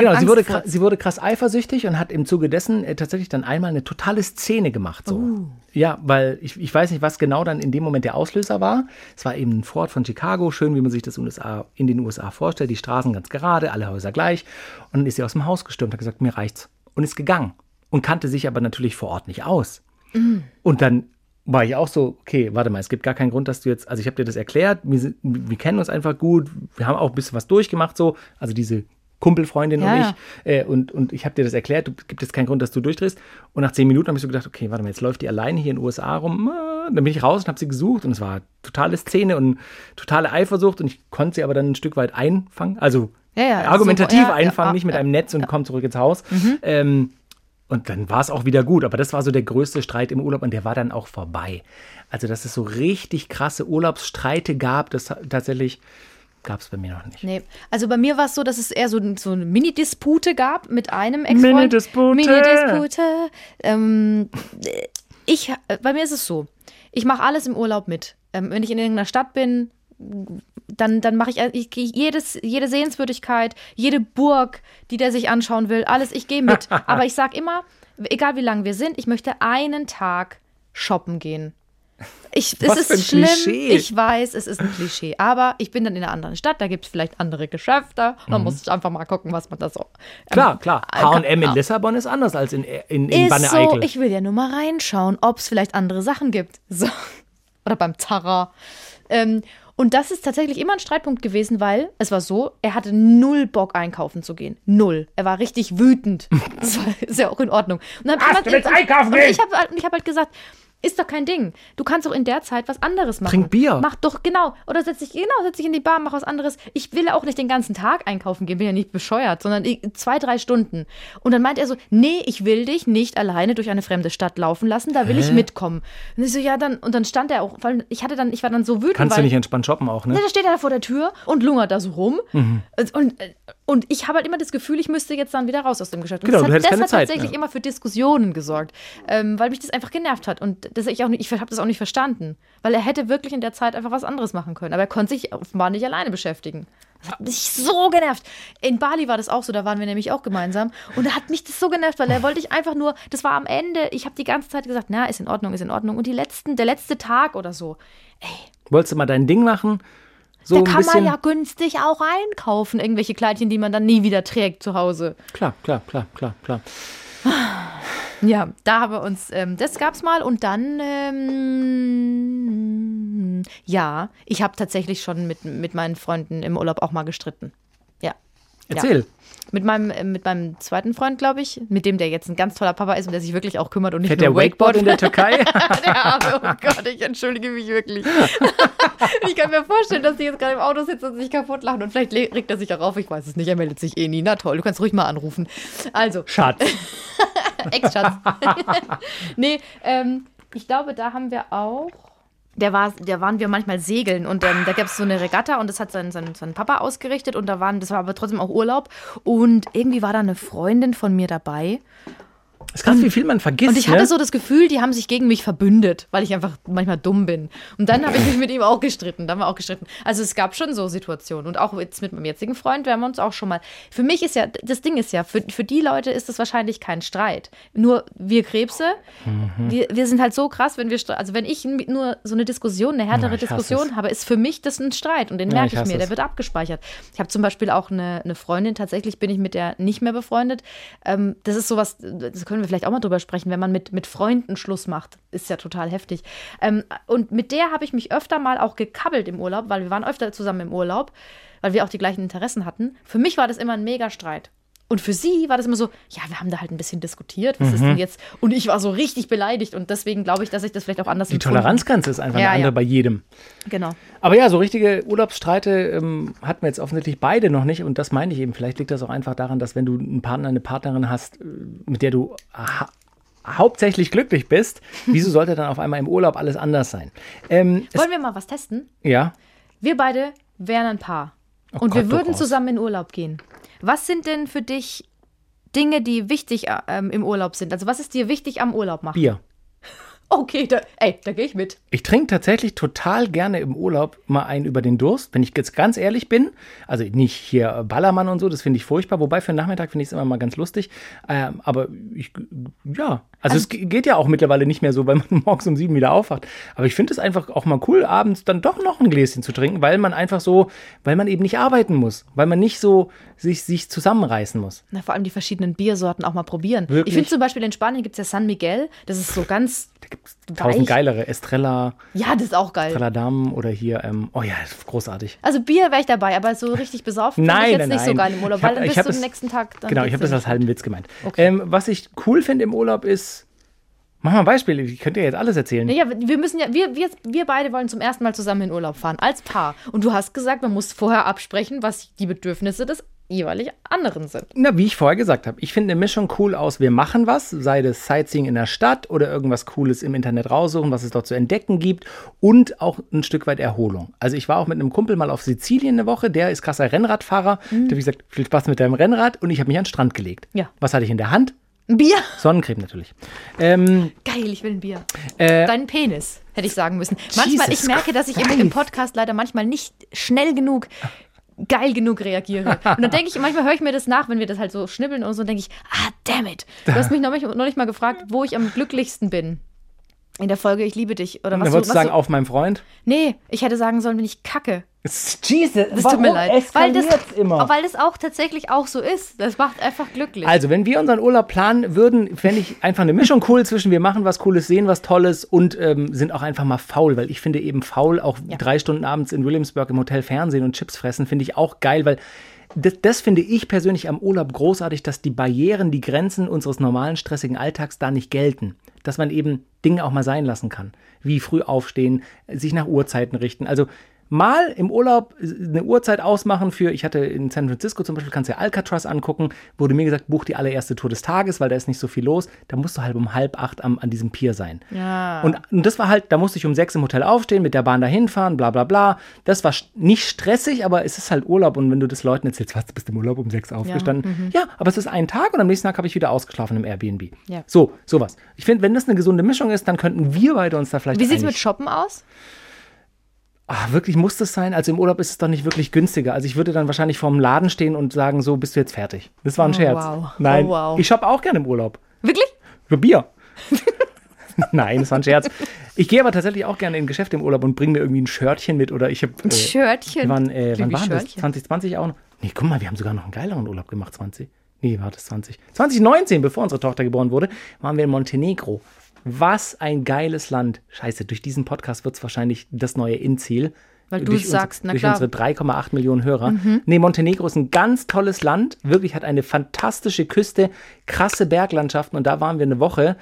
genau. Sie wurde, krass, sie wurde krass eifersüchtig und hat im Zuge dessen äh, tatsächlich dann einmal eine totale Szene gemacht. So. Uh. Ja, weil ich, ich weiß nicht, was genau dann in dem Moment der Auslöser war. Es war eben ein Vorort von Chicago, schön, wie man sich das USA, in den USA vorstellt, die Straßen ganz gerade, alle Häuser gleich. Und dann ist sie aus dem Haus gestürmt, hat gesagt, mir reicht's. Und ist gegangen und kannte sich aber natürlich vor Ort nicht aus. Mhm. Und dann war ich auch so, okay, warte mal, es gibt gar keinen Grund, dass du jetzt, also ich habe dir das erklärt, wir, wir, kennen uns einfach gut, wir haben auch ein bisschen was durchgemacht so, also diese Kumpelfreundin ja. und ich äh, und, und ich habe dir das erklärt, du gibt jetzt keinen Grund, dass du durchdrehst und nach zehn Minuten habe ich so gedacht, okay, warte mal, jetzt läuft die alleine hier in den USA rum, dann bin ich raus und habe sie gesucht und es war totale Szene und totale Eifersucht und ich konnte sie aber dann ein Stück weit einfangen, also ja, ja, argumentativ so, einfangen, nicht mit einem Netz und komm zurück ins Haus. Mhm. Ähm, und dann war es auch wieder gut. Aber das war so der größte Streit im Urlaub und der war dann auch vorbei. Also, dass es so richtig krasse Urlaubsstreite gab, das tatsächlich gab es bei mir noch nicht. Nee, also bei mir war es so, dass es eher so, so eine Mini-Dispute gab mit einem Ex-Freund. Mini-Dispute. Mini-Dispute. Ähm, ich, bei mir ist es so, ich mache alles im Urlaub mit. Ähm, wenn ich in irgendeiner Stadt bin, dann, dann mache ich, ich jedes, jede Sehenswürdigkeit, jede Burg, die der sich anschauen will, alles, ich gehe mit. Aber ich sage immer, egal wie lange wir sind, ich möchte einen Tag shoppen gehen. Ich, es ist schlimm, Klischee. ich weiß, es ist ein Klischee. Aber ich bin dann in einer anderen Stadt, da gibt es vielleicht andere Geschäfte. Da mhm. muss ich einfach mal gucken, was man da so. Ähm, klar, klar. HM in ah. Lissabon ist anders als in, in, in Banne so, Ich will ja nur mal reinschauen, ob es vielleicht andere Sachen gibt. So. Oder beim Zara. Ähm, und das ist tatsächlich immer ein Streitpunkt gewesen, weil es war so, er hatte null Bock einkaufen zu gehen. Null. Er war richtig wütend. Das war, ist ja auch in Ordnung. Und dann Ach, du willst einkaufen gehen? Ich habe hab halt gesagt, ist doch kein Ding. Du kannst doch in der Zeit was anderes machen. Trink Bier. Mach doch, genau. Oder setz dich, genau, setz dich in die Bar, mach was anderes. Ich will auch nicht den ganzen Tag einkaufen gehen, bin ja nicht bescheuert, sondern zwei, drei Stunden. Und dann meint er so, nee, ich will dich nicht alleine durch eine fremde Stadt laufen lassen, da will Hä? ich mitkommen. Und ich so, ja, dann, und dann stand er auch, weil ich hatte dann, ich war dann so wütend. Kannst weil, du nicht entspannt shoppen auch, ne? Da steht er da vor der Tür und lungert da so rum. Mhm. Und, und ich habe halt immer das Gefühl, ich müsste jetzt dann wieder raus aus dem Geschäft. Und genau, das hat, das hat Zeit, tatsächlich ja. immer für Diskussionen gesorgt, ähm, weil mich das einfach genervt hat. Und das ich auch nicht, ich habe das auch nicht verstanden. Weil er hätte wirklich in der Zeit einfach was anderes machen können. Aber er konnte sich offenbar nicht alleine beschäftigen. Das hat mich so genervt. In Bali war das auch so, da waren wir nämlich auch gemeinsam. Und da hat mich das so genervt, weil er wollte ich einfach nur, das war am Ende, ich habe die ganze Zeit gesagt, na, ist in Ordnung, ist in Ordnung. Und die letzten, der letzte Tag oder so, ey. Wolltest du mal dein Ding machen? So da kann man ja günstig auch einkaufen, irgendwelche Kleidchen, die man dann nie wieder trägt zu Hause. Klar, klar, klar, klar, klar. Ja, da haben wir uns, ähm, das gab's mal und dann, ähm, ja, ich habe tatsächlich schon mit, mit meinen Freunden im Urlaub auch mal gestritten. Ja. Erzähl. Ja. Mit meinem, äh, mit meinem zweiten Freund, glaube ich, mit dem der jetzt ein ganz toller Papa ist und der sich wirklich auch kümmert und nicht Fährt nur der Wakeboard in der Türkei? der Arme, oh Gott, ich entschuldige mich wirklich. ich kann mir vorstellen, dass die jetzt gerade im Auto sitzen und sich kaputt lachen und vielleicht regt er sich auch auf, ich weiß es nicht, er meldet sich eh nie. Na toll, du kannst ruhig mal anrufen. Also. Schatz. Ex-Schatz. nee, ähm, ich glaube, da haben wir auch der war, da waren wir manchmal segeln und ähm, da gab es so eine Regatta und das hat sein, sein, sein Papa ausgerichtet und da waren, das war aber trotzdem auch Urlaub und irgendwie war da eine Freundin von mir dabei es ist krass, wie viel man vergisst. Und ich hatte ne? so das Gefühl, die haben sich gegen mich verbündet, weil ich einfach manchmal dumm bin. Und dann habe ich mich mit ihm auch gestritten. Da haben wir auch gestritten. Also es gab schon so Situationen. Und auch jetzt mit meinem jetzigen Freund werden wir uns auch schon mal. Für mich ist ja, das Ding ist ja, für, für die Leute ist das wahrscheinlich kein Streit. Nur wir Krebse, mhm. wir, wir sind halt so krass, wenn wir, also wenn ich nur so eine Diskussion, eine härtere ja, Diskussion habe, ist für mich das ein Streit. Und den ja, merke ich, ich mir, es. der wird abgespeichert. Ich habe zum Beispiel auch eine, eine Freundin, tatsächlich bin ich mit der nicht mehr befreundet. Ähm, das ist sowas, das können wir vielleicht auch mal drüber sprechen, wenn man mit, mit Freunden Schluss macht. Ist ja total heftig. Ähm, und mit der habe ich mich öfter mal auch gekabbelt im Urlaub, weil wir waren öfter zusammen im Urlaub, weil wir auch die gleichen Interessen hatten. Für mich war das immer ein Megastreit. Und für sie war das immer so, ja, wir haben da halt ein bisschen diskutiert, was ist Mhm. denn jetzt? Und ich war so richtig beleidigt und deswegen glaube ich, dass ich das vielleicht auch anders Die Toleranzgrenze ist einfach Ja, eine andere ja. bei jedem. Genau. Aber ja, so richtige Urlaubsstreite ähm, hatten wir jetzt offensichtlich beide noch nicht. Und das meine ich eben. Vielleicht liegt das auch einfach daran, dass wenn du einen Partner, eine Partnerin hast, äh, mit der du ha hauptsächlich glücklich bist, wieso sollte dann auf einmal im Urlaub alles anders sein? Ähm, Wollen wir mal was testen? ja, Wir beide wären ein Paar. Oh und Gott, wir würden zusammen in Urlaub gehen. Was sind denn für dich Dinge, die wichtig äh, ähm, im Urlaub sind? Also was ist dir wichtig am Urlaub machen? Bier. Okay, da, ey, da gehe ich mit. Ich trinke tatsächlich total gerne im Urlaub mal einen über den Durst, wenn ich jetzt ganz ehrlich bin. Also nicht hier Ballermann und so, das finde ich furchtbar. Wobei für den Nachmittag finde ich es immer mal ganz lustig. Ähm, aber ich, ja, also, es ge- geht ja auch mittlerweile nicht mehr so, weil man morgens um sieben wieder aufwacht. Aber ich finde es einfach auch mal cool, abends dann doch noch ein Gläschen zu trinken, weil man einfach so, weil man eben nicht arbeiten muss, weil man nicht so sich, sich zusammenreißen muss. Na, vor allem die verschiedenen Biersorten auch mal probieren. Wirklich? Ich finde zum Beispiel in Spanien gibt es ja San Miguel. Das ist so ganz Tausend geilere, Estrella, Ja, das ist auch geil. Estrella Damm oder hier, ähm, oh ja, großartig. Also Bier wäre ich dabei, aber so richtig besoffen Nein, ich jetzt nein, nicht so nein. geil im Urlaub, hab- weil dann bist du den nächsten Tag. Dann Genau, ich habe das als halben Witz gemeint. Okay. Ähm, was ich cool finde im Urlaub ist, mach mal ein Beispiel, ich könnte ja jetzt alles erzählen. Ja, wir müssen ja, wir, wir, wir beide wollen zum ersten Mal zusammen in Urlaub fahren, als Paar. Und du hast gesagt, man muss vorher absprechen, was die Bedürfnisse des jeweilig anderen sind. Na, wie ich vorher gesagt habe, ich finde eine Mischung cool aus, wir machen was, sei das Sightseeing in der Stadt oder irgendwas Cooles im Internet raussuchen, was es dort zu entdecken gibt und auch ein Stück weit Erholung. Also ich war auch mit einem Kumpel mal auf Sizilien eine Woche, der ist krasser Rennradfahrer, der hat gesagt, viel Spaß mit deinem Rennrad und ich habe mich an den Strand gelegt. Ja. Was hatte ich in der Hand? Ein Bier? Sonnencreme natürlich. Ähm, Geil, ich will ein Bier. äh, Deinen Penis, hätte ich sagen müssen. Manchmal, Jesus ich merke, dass ich im, im. Podcast leider manchmal nicht schnell genug, geil genug reagiere. Und dann denke ich, manchmal höre ich mir das nach, wenn wir das halt so schnibbeln und so, denke ich, ah, damn it. Du hast mich neulich, neulich mal gefragt, wo ich am glücklichsten bin. In der Folge Ich liebe dich. Oder was dann du, wolltest du sagen, du, auf meinem Freund? Nee, ich hätte sagen sollen, wenn ich kacke. Jesus, Das tut mir leid. Weil das, immer? weil das auch tatsächlich auch so ist. Das macht einfach glücklich. Also, wenn wir unseren Urlaub planen würden, fände ich einfach eine Mischung cool zwischen wir machen was Cooles, sehen was Tolles und ähm, sind auch einfach mal faul, weil ich finde eben faul, auch Ja. drei Stunden abends in Williamsburg im Hotel Fernsehen und Chips fressen, finde ich auch geil, weil das, das finde ich persönlich am Urlaub großartig, dass die Barrieren, die Grenzen unseres normalen stressigen Alltags da nicht gelten. Dass man eben Dinge auch mal sein lassen kann. Wie früh aufstehen, sich nach Uhrzeiten richten. Also mal im Urlaub eine Uhrzeit ausmachen für, ich hatte in San Francisco zum Beispiel, kannst du ja Alcatraz angucken, wurde mir gesagt, buch die allererste Tour des Tages, weil da ist nicht so viel los. Da musst du halt um halb acht am, an diesem Pier sein. Ja. Und, und das war halt, da musste ich um sechs im Hotel aufstehen, mit der Bahn dahin fahren, bla bla bla. Das war nicht stressig, aber es ist halt Urlaub und wenn du das Leuten erzählst, was, du bist im Urlaub um sechs aufgestanden. Ja, aber es ist ein Tag und am nächsten Tag habe ich wieder ausgeschlafen im Airbnb. Ja. So, sowas. Ich finde, wenn das eine gesunde Mischung ist, dann könnten wir beide uns da vielleicht Wie sieht es mit Shoppen aus? Ah, wirklich muss das sein? Also im Urlaub ist es doch nicht wirklich günstiger. Also ich würde dann wahrscheinlich vorm Laden stehen und sagen, so bist du jetzt fertig. Das war ein Oh, Scherz. wow. Nein, Oh, wow. ich shoppe auch gerne im Urlaub. Wirklich? Für Bier. Nein, das war ein Scherz. Ich gehe aber tatsächlich auch gerne in Geschäfte im Urlaub und bringe mir irgendwie ein Shirtchen mit oder ich habe. Ein Äh, Shirtchen. wir waren, äh, wann war das? Shirtchen? 2020 auch noch? Nee, guck mal, wir haben sogar noch einen geileren Urlaub gemacht, 20. Nee, war das 20? 2019, bevor unsere Tochter geboren wurde, waren wir in Montenegro. Was ein geiles Land. Scheiße, durch diesen Podcast wird es wahrscheinlich das neue In-Ziel. Weil du Durch es sagst, na Durch klar. Mhm. unsere 3,8 Millionen Hörer. Nee, Montenegro ist ein ganz tolles Land. Wirklich hat eine fantastische Küste, krasse Berglandschaften und da waren wir eine Woche.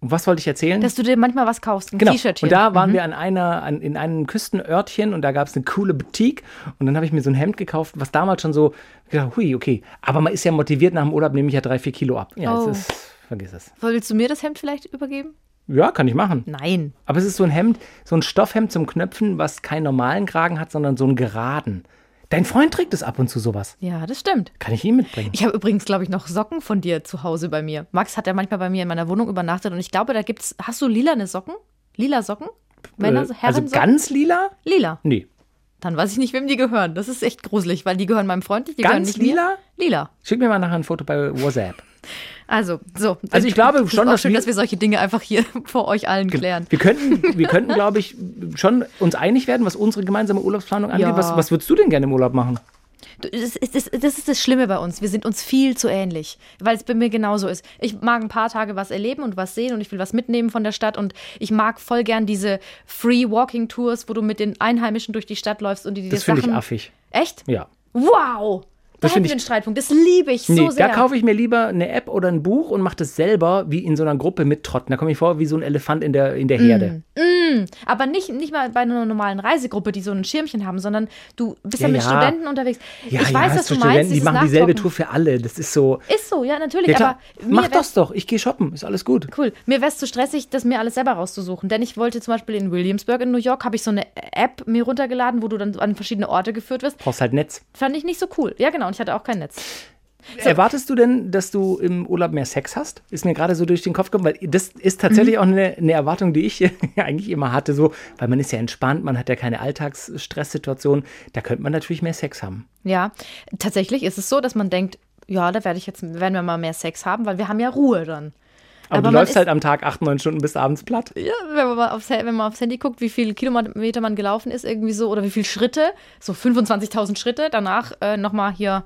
Und was wollte ich erzählen? Dass du dir manchmal was kaufst, ein Genau. T-Shirtchen. Und da waren wir an einer, an, in einem Küstenörtchen und da gab es eine coole Boutique und dann habe ich mir so ein Hemd gekauft, was damals schon so, gedacht, hui, okay. Aber man ist ja motiviert nach dem Urlaub, nehme ich ja drei, vier Kilo ab. Ja, Oh. es ist, vergiss es. Willst du mir das Hemd vielleicht übergeben? Ja, kann ich machen. Nein. Aber es ist so ein Hemd, so ein Stoffhemd zum Knöpfen, was keinen normalen Kragen hat, sondern so einen geraden. Dein Freund trägt es ab und zu sowas. Ja, das stimmt. Kann ich ihm mitbringen? Ich habe übrigens, glaube ich, noch Socken von dir zu Hause bei mir. Max hat ja manchmal bei mir in meiner Wohnung übernachtet und ich glaube, da gibt's. Hast du lilane Socken? Lila Socken? Männer, Äh, also Herren ganz lila? Lila. Nee. Dann weiß ich nicht, wem die gehören. Das ist echt gruselig, weil die gehören meinem Freund nicht. Die gehören Ganz nicht lila? Mir. Lila. Schick mir mal nachher ein Foto bei WhatsApp. Also, so. Also ich glaube Das schon, dass schön, wir- dass wir solche Dinge einfach hier vor euch allen klären. Wir könnten, wir könnten, glaube ich, schon uns einig werden, was unsere gemeinsame Urlaubsplanung angeht. Ja. Was, was würdest du denn gerne im Urlaub machen? Das ist, das, das ist das Schlimme bei uns. Wir sind uns viel zu ähnlich, weil es bei mir genauso ist. Ich mag ein paar Tage was erleben und was sehen und ich will was mitnehmen von der Stadt und ich mag voll gern diese Free Walking Tours, wo du mit den Einheimischen durch die Stadt läufst und die dir Das finde ich affig. Echt? Ja. Wow! Da Das hätten wir einen Streitpunkt. Das liebe ich Nee, so sehr. da kaufe ich mir lieber eine App oder ein Buch und mache das selber wie in so einer Gruppe mittrotten. Da komme ich vor wie so ein Elefant in der, in der Herde. Aber nicht, nicht mal bei einer normalen Reisegruppe, die so ein Schirmchen haben, sondern du bist ja, Ja, mit ja. Studenten unterwegs. Ja, ich weiß, was du du meinst. Studenten, die machen dieselbe. Tour für alle. Das ist so. Ist so, ja, natürlich. Aber Mach das doch. Ich gehe shoppen. Ist alles gut. Cool. Mir wäre es zu stressig, das mir alles selber rauszusuchen. Denn ich wollte zum Beispiel in Williamsburg in New York, habe ich so eine App mir runtergeladen, wo du dann an verschiedene Orte geführt wirst. Brauchst halt Netz. Fand ich nicht so cool. Ja, genau. Und ich hatte auch kein Netz. Erwartest du denn, dass du im Urlaub mehr Sex hast? Ist mir gerade so durch den Kopf gekommen, weil das ist tatsächlich Mhm. auch eine, eine Erwartung, die ich eigentlich immer hatte, so, weil man ist ja entspannt, man hat ja keine Alltagsstresssituation. Da könnte man natürlich mehr Sex haben. Ja, tatsächlich ist es so, dass man denkt, ja, da werde ich jetzt, werden wir mal mehr Sex haben, weil wir haben ja Ruhe dann. Aber, Aber du läufst halt am Tag acht, neun Stunden bis abends platt. Ja, wenn man, aufs, wenn man aufs Handy guckt, wie viele Kilometer man gelaufen ist, irgendwie so, oder wie viele Schritte, so 25.000 Schritte, danach äh, nochmal hier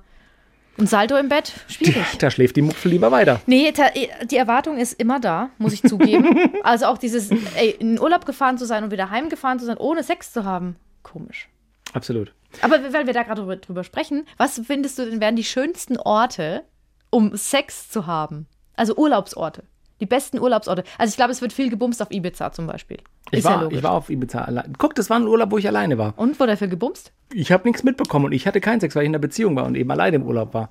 ein Salto im Bett, schwierig. Da schläft die Mupfel lieber weiter. Nee, ta- die Erwartung ist immer da, muss ich zugeben. also auch dieses, ey, in den Urlaub gefahren zu sein und wieder heimgefahren zu sein, ohne Sex zu haben. Komisch. Absolut. Aber weil wir da gerade drüber, drüber sprechen, was findest du denn wären die schönsten Orte, um Sex zu haben? Also Urlaubsorte. Die besten Urlaubsorte. Also ich glaube, es wird viel gebumst auf Ibiza zum Beispiel. Ich ist ja war, logisch. ich war auf Ibiza allein. Guck, das war ein Urlaub, wo ich alleine war. und wurde dafür gebumst? Ich habe nichts mitbekommen und ich hatte keinen Sex, weil ich in einer Beziehung war und eben alleine im Urlaub war.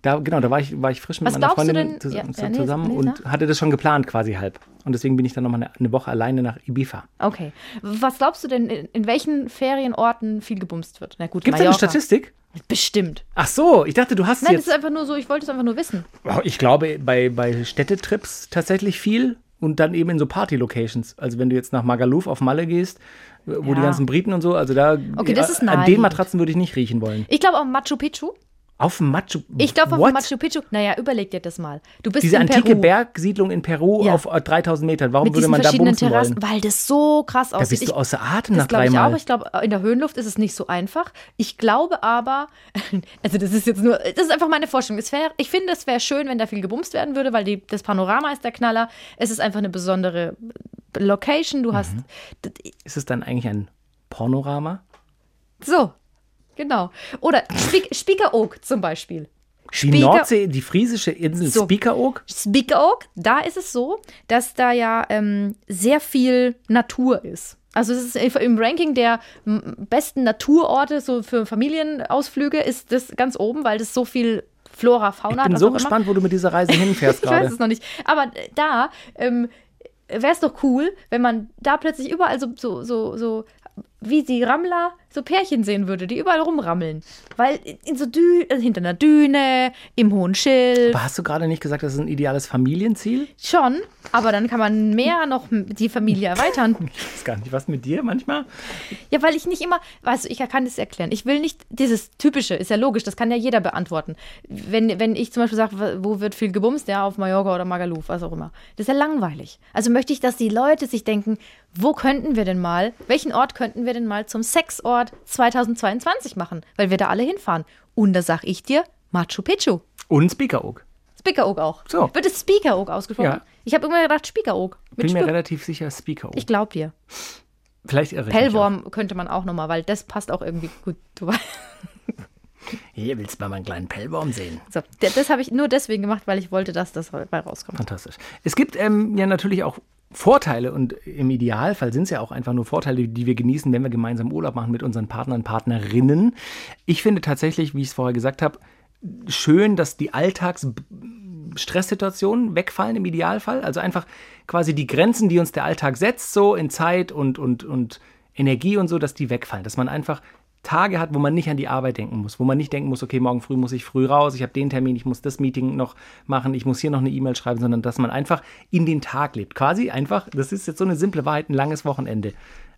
Da, genau, da war ich, war ich frisch mit Was meiner glaubst du Freundin denn- zus ja, ja, nee, zusammen nee, und hatte das schon geplant quasi halb. Und deswegen bin ich dann nochmal eine, eine Woche alleine nach Ibiza. Okay. Was glaubst du denn, in, in welchen Ferienorten viel gebumst wird? Na gut, Gibt es da eine Mallorca. Statistik? Bestimmt. Ach so, ich dachte, du hast Nein, jetzt. das ist einfach nur so, ich wollte es einfach nur wissen. Oh, Ich glaube, bei, bei Städtetrips tatsächlich viel und dann eben in so Party-Locations. Also wenn du jetzt nach Magaluf auf Malle gehst, wo Ja. die ganzen Briten und so, also da Okay, das ist an den. Matratzen würde ich nicht riechen wollen. Ich glaube auf Machu Picchu. Auf dem Machu Ich glaube auf What? Machu Picchu. Naja, überleg dir das mal. Du bist Diese in antike Peru Bergsiedlung in Peru Ja. auf äh, 3000 Metern. Warum mit würde man da bumsen Terrassen, wollen? weil das so krass Da aussieht. bist du Ich- außer Atem Das nach glaube ich dreimal. auch. Ich glaube, in der Höhenluft ist es nicht so einfach. Ich glaube aber, also das ist jetzt nur, das ist einfach meine Vorstellung. Es wär, ich finde, es wäre schön, wenn da viel gebumst werden würde, weil die, das Panorama ist der Knaller. Es ist einfach eine besondere Location. Du hast, Mhm. Ist es dann eigentlich ein Pornorama? so, genau. Oder Spik Spiekeroog zum Beispiel. Die Spieker- Nordsee, die friesische Insel So. Spiekeroog? Spiekeroog, da ist es so, dass da ja ähm, sehr viel Natur ist. Also es ist im Ranking der besten Naturorte so für Familienausflüge ist das ganz oben, weil das so viel Flora, Fauna Ich hat. bin was so auch immer. gespannt, wo du mit dieser Reise hinfährst Ich weiß gerade. es noch nicht. Aber da ähm, wäre es doch cool, wenn man da plötzlich überall so, so, so, so wie die Rammler so Pärchen sehen würde, die überall rumrammeln. Weil in so Dü äh, hinter einer Düne, im hohen Schild. Aber hast du gerade nicht gesagt, das ist ein ideales Familienziel? Schon, aber dann kann man mehr noch die Familie erweitern. Ich weiß gar nicht, was mit dir manchmal? Ja, weil ich nicht immer, weißt du, ich kann das erklären. Ich will nicht dieses Typische, ist ja logisch, das kann ja jeder beantworten. Wenn, wenn ich zum Beispiel sage, wo wird viel gebumst, ja, auf Mallorca oder Magaluf, was auch immer. Das ist ja langweilig. Also möchte ich, dass die Leute sich denken, wo könnten wir denn mal, welchen Ort könnten wir denn mal zum Sexort 2022 machen? Weil wir da alle hinfahren. Und da sag ich dir, Machu Picchu. Und Spiekeroog. Speakeroog auch. So. Wird es Speakeroog ausgesprochen? Ja. Ich habe immer gedacht Speakeroog. Mit Bin mir Spür- relativ sicher, Spiekeroog. ich glaub dir. Vielleicht irre. Pellworm könnte man auch nochmal, weil das passt auch irgendwie gut. Hier willst du mal meinen kleinen Pellworm sehen. So, das habe ich nur deswegen gemacht, weil ich wollte, dass das dabei rauskommt. Fantastisch. Es gibt ähm, ja natürlich auch Vorteile und im Idealfall sind es ja auch einfach nur Vorteile, die wir genießen, wenn wir gemeinsam Urlaub machen mit unseren Partnern, Partnerinnen. Ich finde tatsächlich, wie ich es vorher gesagt habe, schön, dass die Alltagsstresssituationen wegfallen im Idealfall. Also einfach quasi die Grenzen, die uns der Alltag setzt, so in Zeit und, und, und Energie und so, dass die wegfallen. Dass man einfach Tage hat, wo man nicht an die Arbeit denken muss, wo man nicht denken muss, okay, morgen früh muss ich früh raus, ich habe den Termin, ich muss das Meeting noch machen, ich muss hier noch eine E-Mail schreiben, sondern dass man einfach in den Tag lebt. Quasi einfach, das ist jetzt so eine simple Wahrheit, ein langes Wochenende.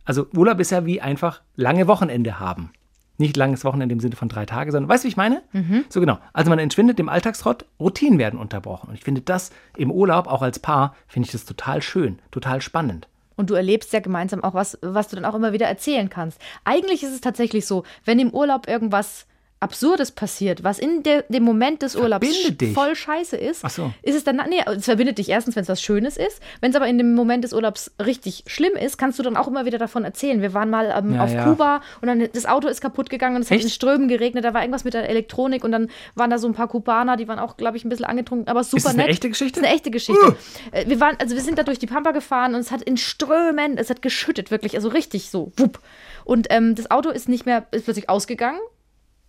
Also Urlaub ist ja wie einfach lange Wochenende haben. Nicht langes Wochenende im Sinne von drei Tage, sondern weißt du, wie ich meine? So genau. Also man entschwindet dem Alltagstrott, Routinen werden unterbrochen. Und ich finde das im Urlaub, auch als Paar, finde ich das total schön, total spannend. Und du erlebst ja gemeinsam auch was, was du dann auch immer wieder erzählen kannst. Eigentlich ist es tatsächlich so, wenn im Urlaub irgendwas Absurdes passiert, was in der, dem Moment des Urlaubs dich. voll scheiße ist, so. ist es dann, nee, es verbindet dich erstens, wenn es was Schönes ist. Wenn es aber in dem Moment des Urlaubs richtig schlimm ist, kannst du dann auch immer wieder davon erzählen. Wir waren mal ähm, Ja, auf ja. Kuba und dann das Auto ist kaputt gegangen und es hat Echt? in Strömen geregnet. Da war irgendwas mit der Elektronik und dann waren da so ein paar Kubaner, die waren auch, glaube ich, ein bisschen angetrunken, aber super das eine nett. echte Geschichte? Das ist eine echte Geschichte. Äh, Wir waren, also wir sind da durch die Pampa gefahren und es hat in Strömen, es hat geschüttet, wirklich, also richtig so, wupp. Und ähm, das Auto ist nicht mehr, ist plötzlich ausgegangen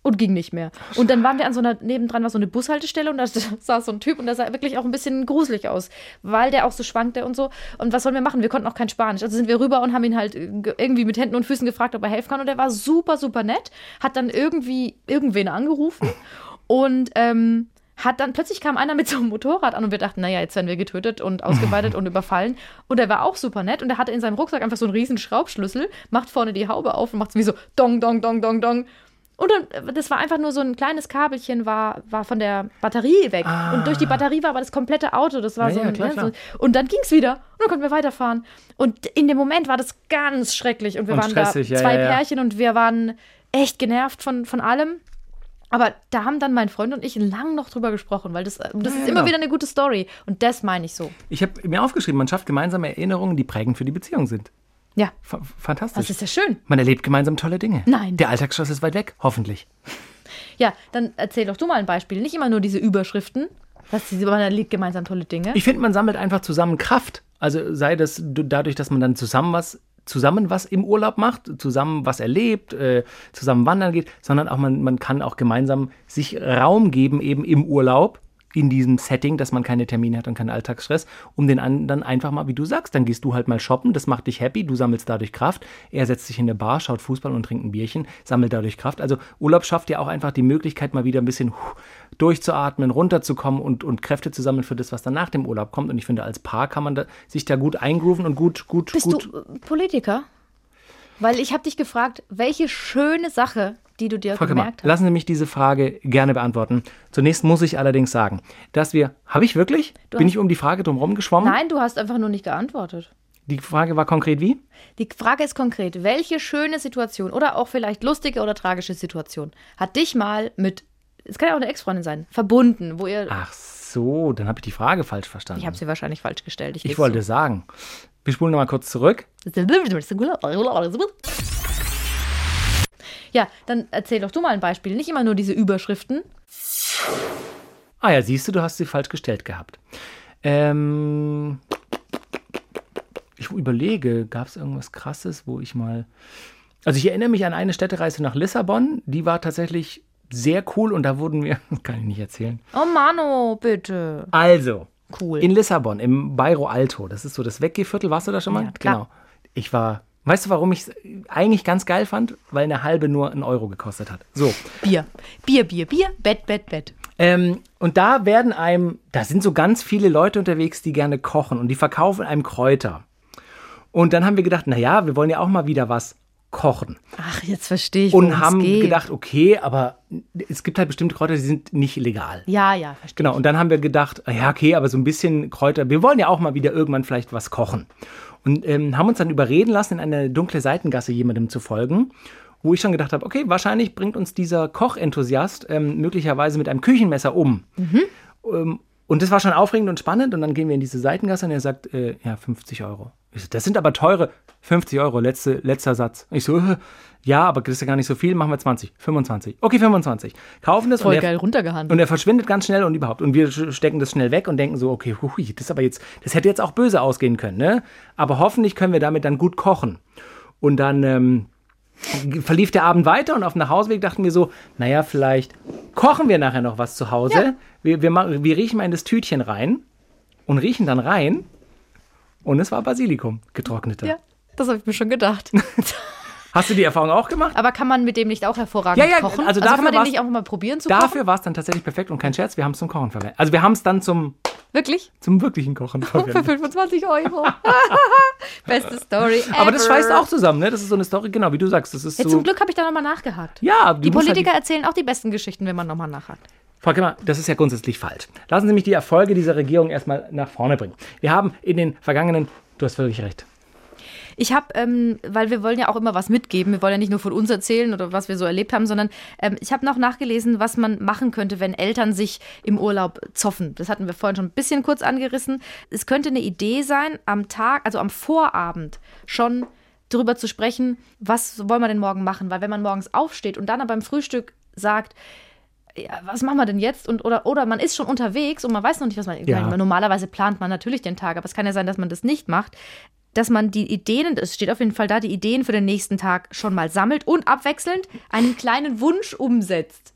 und ging nicht mehr. Und dann waren wir an so einer, nebendran war so eine Bushaltestelle und da saß so ein Typ und der sah wirklich auch ein bisschen gruselig aus, weil der auch so schwankte und so. Und was sollen wir machen? Wir konnten auch kein Spanisch. Also sind wir rüber und haben ihn halt ge- irgendwie mit Händen und Füßen gefragt, ob er helfen kann. Und er war super, super nett, hat dann irgendwie irgendwen angerufen und ähm, hat dann plötzlich kam einer mit so einem Motorrad an und wir dachten, naja, jetzt werden wir getötet und ausgeweitet und überfallen. Und er war auch super nett und er hatte in seinem Rucksack einfach so einen riesen Schraubschlüssel, macht vorne die Haube auf und macht wie so dong, dong, dong, dong, dong. Und dann, das war einfach nur so ein kleines Kabelchen, war, war von der Batterie weg. Und durch die Batterie war aber das komplette Auto. Das war Ja, so, ja, ein, klar, ne, klar. so. Und dann ging es wieder. Und dann konnten wir weiterfahren. Und in dem Moment war das ganz schrecklich. Und wir Und waren stressig, da ja, zwei ja, ja. Pärchen und wir waren echt genervt von, von allem. Aber da haben dann mein Freund und ich lang noch drüber gesprochen, weil das, das Ja, ist ja, immer genau. wieder eine gute Story. Und das meine ich so. Ich habe mir aufgeschrieben, man schafft gemeinsame Erinnerungen, die prägend für die Beziehung sind. Ja, Fa- Fantastisch. das ist ja schön. Man erlebt gemeinsam tolle Dinge. Nein. Der Alltagsstress ist weit weg, hoffentlich. Ja, dann erzähl doch du mal ein Beispiel. Nicht immer nur diese Überschriften. Was diese, man erlebt gemeinsam tolle Dinge. Ich finde, man sammelt einfach zusammen Kraft. Also sei das du- dadurch, dass man dann zusammen was zusammen was im Urlaub macht, zusammen was erlebt, äh, zusammen wandern geht, sondern auch man, man kann auch gemeinsam sich Raum geben, eben im Urlaub, in diesem Setting, dass man keine Termine hat und keinen Alltagsstress, um den anderen einfach mal, wie du sagst, dann gehst du halt mal shoppen, das macht dich happy, du sammelst dadurch Kraft, er setzt sich in der Bar, schaut Fußball und trinkt ein Bierchen, sammelt dadurch Kraft. Also Urlaub schafft ja auch einfach die Möglichkeit, mal wieder ein bisschen durchzuatmen, runterzukommen und, und Kräfte zu sammeln für das, was dann nach dem Urlaub kommt. Und ich finde, als Paar kann man da, sich da gut eingrooven und gut, gut, Bist gut. du äh, Politiker? Weil ich habe dich gefragt, welche schöne Sache, die du dir Frau Kammer, gemerkt hast. lassen Sie mich diese Frage gerne beantworten. Zunächst muss ich allerdings sagen, dass wir, habe ich wirklich? Du Bin ich um die Frage drumherum geschwommen? Nein, du hast einfach nur nicht geantwortet. Die Frage war konkret wie? Die Frage ist konkret, welche schöne Situation oder auch vielleicht lustige oder tragische Situation hat dich mal mit, es kann ja auch eine Ex-Freundin sein, verbunden, wo ihr, Ach so, dann habe ich die Frage falsch verstanden. ich habe sie wahrscheinlich falsch gestellt. Ich geb's wollte sagen. Wir spulen nochmal kurz zurück. zu. Ja, dann erzähl doch du mal ein Beispiel. Nicht immer nur diese Überschriften. Ah ja, siehst du, du hast sie falsch gestellt gehabt. Ähm, ich überlege, gab es irgendwas Krasses, wo ich mal. Also ich erinnere mich an eine Städtereise nach Lissabon. Die war tatsächlich sehr cool und da wurden wir. Kann ich nicht erzählen. Oh Mano, bitte. Also, Cool. in Lissabon, im Bairro Alto, das ist so das Weggehviertel, warst du da schon mal? Ja, klar. Genau. Ich war, weißt du, warum ich es eigentlich ganz geil fand? Weil eine halbe nur einen Euro gekostet hat. So. Bier. Bier, Bier, Bier, Bett, Bett, Bett. Ähm, und da werden einem, da sind so ganz viele Leute unterwegs, die gerne kochen und die verkaufen einem Kräuter. Und dann haben wir gedacht, naja, wir wollen ja auch mal wieder was kochen. Ach, jetzt verstehe ich, Und haben geht. gedacht, okay, aber es gibt halt bestimmte Kräuter, die sind nicht legal. Ja, ja, verstehe. Genau, und dann haben wir gedacht, ja, okay, aber so ein bisschen Kräuter, wir wollen ja auch mal wieder irgendwann vielleicht was kochen. Und ähm, haben uns dann überreden lassen, in eine dunkle Seitengasse jemandem zu folgen, wo ich schon gedacht habe, okay, wahrscheinlich bringt uns dieser Kochenthusiast ähm, möglicherweise mit einem Küchenmesser um. Ähm, und das war schon aufregend und spannend. Und dann gehen wir in diese Seitengasse und er sagt, äh, ja, 50 Euro. So, das sind aber teure 50 Euro, letzte, letzter Satz. Ich so, äh, ja, aber das ist ja gar nicht so viel, machen wir 20, 25. Okay, 25. Kaufen das Voll und er, geil runtergehandelt. und er verschwindet ganz schnell und überhaupt. Und wir stecken das schnell weg und denken so, okay, hui, das ist aber jetzt, das hätte jetzt auch böse ausgehen können, ne? Aber hoffentlich können wir damit dann gut kochen. Und dann ähm, verlief der Abend weiter und auf dem Nachhauseweg dachten wir so, naja, vielleicht kochen wir nachher noch was zu Hause. Ja. Wir, wir, wir riechen mal in das Tütchen rein und riechen dann rein. Und es war Basilikum, getrockneter. ja, das habe ich mir schon gedacht. Hast du die Erfahrung auch gemacht? Aber kann man mit dem nicht auch hervorragend Ja, ja, kochen? also kann dafür man den nicht auch mal probieren zu? Dafür war es dann tatsächlich perfekt und kein Scherz, wir haben es zum Kochen verwendet. Also wir haben es dann zum, Wirklich? zum wirklichen Kochen Für verwendet. 25 Euro. Beste Story Aber das ever. schweißt auch zusammen, ne? Das ist so eine Story, genau, wie du sagst. Das ist Ja, so. zum Glück habe ich da nochmal nachgehakt. Ja, Die musst Politiker Halt erzählen auch die besten Geschichten, wenn man nochmal nachhakt. Frau Kemmer, das ist ja grundsätzlich falsch. Lassen Sie mich die Erfolge dieser Regierung erstmal nach vorne bringen. Wir haben in den vergangenen, du hast völlig recht. Ich habe, ähm, weil wir wollen ja auch immer was mitgeben, wir wollen ja nicht nur von uns erzählen oder was wir so erlebt haben, sondern ähm, ich habe noch nachgelesen, was man machen könnte, wenn Eltern sich im Urlaub zoffen. Das hatten wir vorhin schon ein bisschen kurz angerissen. Es könnte eine Idee sein, am Tag, also am Vorabend schon darüber zu sprechen, was wollen wir denn morgen machen? Weil wenn man morgens aufsteht und dann aber beim Frühstück sagt, ja, was machen wir denn jetzt? Und, oder, oder man ist schon unterwegs und man weiß noch nicht, was man. Ja. Meine, normalerweise plant man natürlich den Tag, aber es kann ja sein, dass man das nicht macht. Dass man die Ideen, es steht auf jeden Fall da, die Ideen für den nächsten Tag schon mal sammelt und abwechselnd einen kleinen Wunsch umsetzt.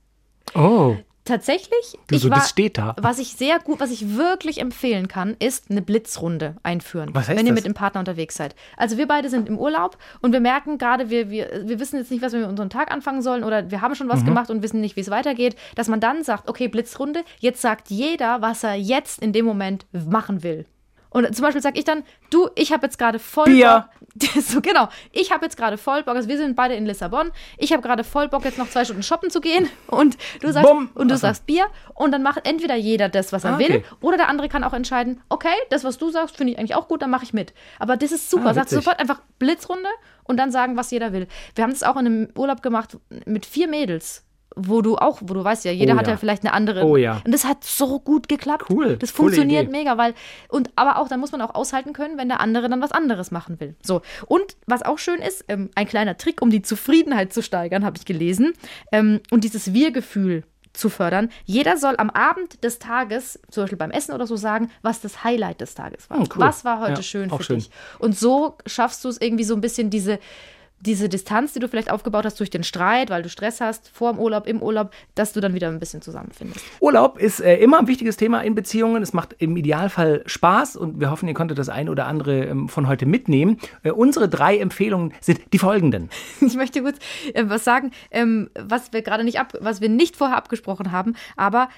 Oh, Tatsächlich, Du, ich so, war, das steht da. was ich sehr gut, was ich wirklich empfehlen kann, ist eine Blitzrunde einführen, Was heißt wenn ihr das? mit dem Partner unterwegs seid. Also wir beide sind im Urlaub und wir merken gerade, wir, wir, wir wissen jetzt nicht, was wir mit unserem Tag anfangen sollen oder wir haben schon Mhm. was gemacht und wissen nicht, wie es weitergeht, dass man dann sagt, okay, Blitzrunde, jetzt sagt jeder, was er jetzt in dem Moment machen will. Und zum Beispiel sage ich dann, du, ich habe jetzt gerade voll Bier. Bock. So, genau. Ich habe jetzt gerade voll Bock. Also wir sind beide in Lissabon. Ich habe gerade voll Bock, jetzt noch zwei Stunden shoppen zu gehen. Und du sagst, Bumm. und du Ach so. sagst Bier. Und dann macht entweder jeder das, was er Ah, will, okay. oder der andere kann auch entscheiden, okay, das, was du sagst, finde ich eigentlich auch gut, dann mache ich mit. Aber das ist super. Ah, Sagst sofort einfach Blitzrunde und dann sagen, was jeder will. Wir haben das auch in einem Urlaub gemacht mit vier Mädels. Wo du auch, wo du weißt ja, jeder Oh hat ja. ja. vielleicht eine andere. Oh ja. Und das hat so gut geklappt. Cool, Das funktioniert Idee. mega, weil und aber auch dann muss man auch aushalten können, wenn der andere dann was anderes machen will. So und was auch schön ist, ähm, ein kleiner Trick, um die Zufriedenheit zu steigern, habe ich gelesen ähm, und dieses Wir-Gefühl zu fördern. Jeder soll am Abend des Tages, zum Beispiel beim Essen oder so, sagen, was das Highlight des Tages war. Hm, cool. Was war heute Ja, schön für schön. dich? Und so schaffst du es irgendwie so ein bisschen diese diese Distanz, die du vielleicht aufgebaut hast durch den Streit, weil du Stress hast, vor dem Urlaub, im Urlaub, dass du dann wieder ein bisschen zusammenfindest. Urlaub ist äh, immer ein wichtiges Thema in Beziehungen. Es macht im Idealfall Spaß und wir hoffen, ihr konntet das ein oder andere ähm, von heute mitnehmen. Äh, unsere drei Empfehlungen sind die folgenden. Ich möchte kurz äh, was sagen, ähm, was wir gerade nicht ab, was wir nicht vorher abgesprochen haben, aber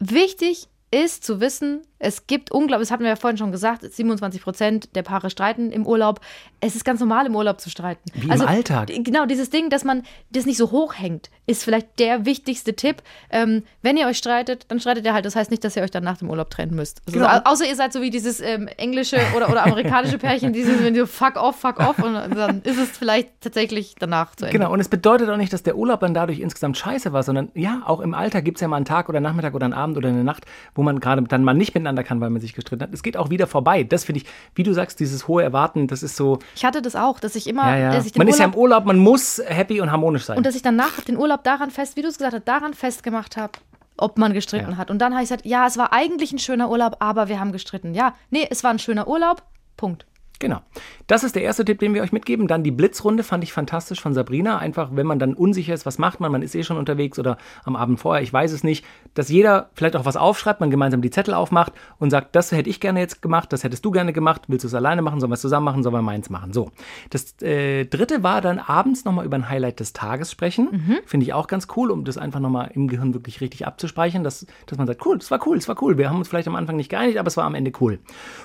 wichtig ist zu wissen, es gibt unglaublich, das hatten wir ja vorhin schon gesagt, 27 Prozent der Paare streiten im Urlaub. Es ist ganz normal, im Urlaub zu streiten. Wie im Alltag. Genau, dieses Ding, dass man das nicht so hoch hängt, ist vielleicht der wichtigste Tipp. Ähm, wenn ihr euch streitet, dann streitet ihr halt. Das heißt nicht, dass ihr euch dann nach dem Urlaub trennen müsst. Also, Genau. au- Außer ihr seid so wie dieses ähm, englische oder, oder amerikanische Pärchen, die sind so fuck off, fuck off und dann ist es vielleicht tatsächlich danach zu Ende. Genau, und es bedeutet auch nicht, dass der Urlaub dann dadurch insgesamt scheiße war, sondern ja, auch im Alltag gibt es ja mal einen Tag oder einen Nachmittag oder einen Abend oder eine Nacht, wo man gerade dann mal nicht miteinander kann, weil man sich gestritten hat. Es geht auch wieder vorbei. Das finde ich, wie du sagst, dieses hohe Erwarten, das ist so, Ich hatte das auch, dass ich immer, ja, ja. dass ich den Man ist ja Urlaub im Urlaub, man muss happy und harmonisch sein. und dass ich danach den Urlaub daran fest, wie du es gesagt hast, daran festgemacht habe, ob man gestritten Ja. hat. Und dann habe ich gesagt, ja, es war eigentlich ein schöner Urlaub, aber wir haben gestritten. Ja, nee, es war ein schöner Urlaub. Punkt. Genau. Das ist der erste Tipp, den wir euch mitgeben. Dann die Blitzrunde fand ich fantastisch von Sabrina. Einfach, wenn man dann unsicher ist, was macht man, man ist eh schon unterwegs oder am Abend vorher, ich weiß es nicht, dass jeder vielleicht auch was aufschreibt, man gemeinsam die Zettel aufmacht und sagt, das hätte ich gerne jetzt gemacht, das hättest du gerne gemacht, willst du es alleine machen, sollen wir es zusammen machen, sollen wir meins machen. So. Das äh, dritte war dann abends nochmal über ein Highlight des Tages sprechen. Finde ich auch ganz cool, um das einfach nochmal im Gehirn wirklich richtig abzuspeichern, dass, dass man sagt, cool, das war cool, das war cool. Wir haben uns vielleicht am Anfang nicht geeinigt, aber es war am Ende cool.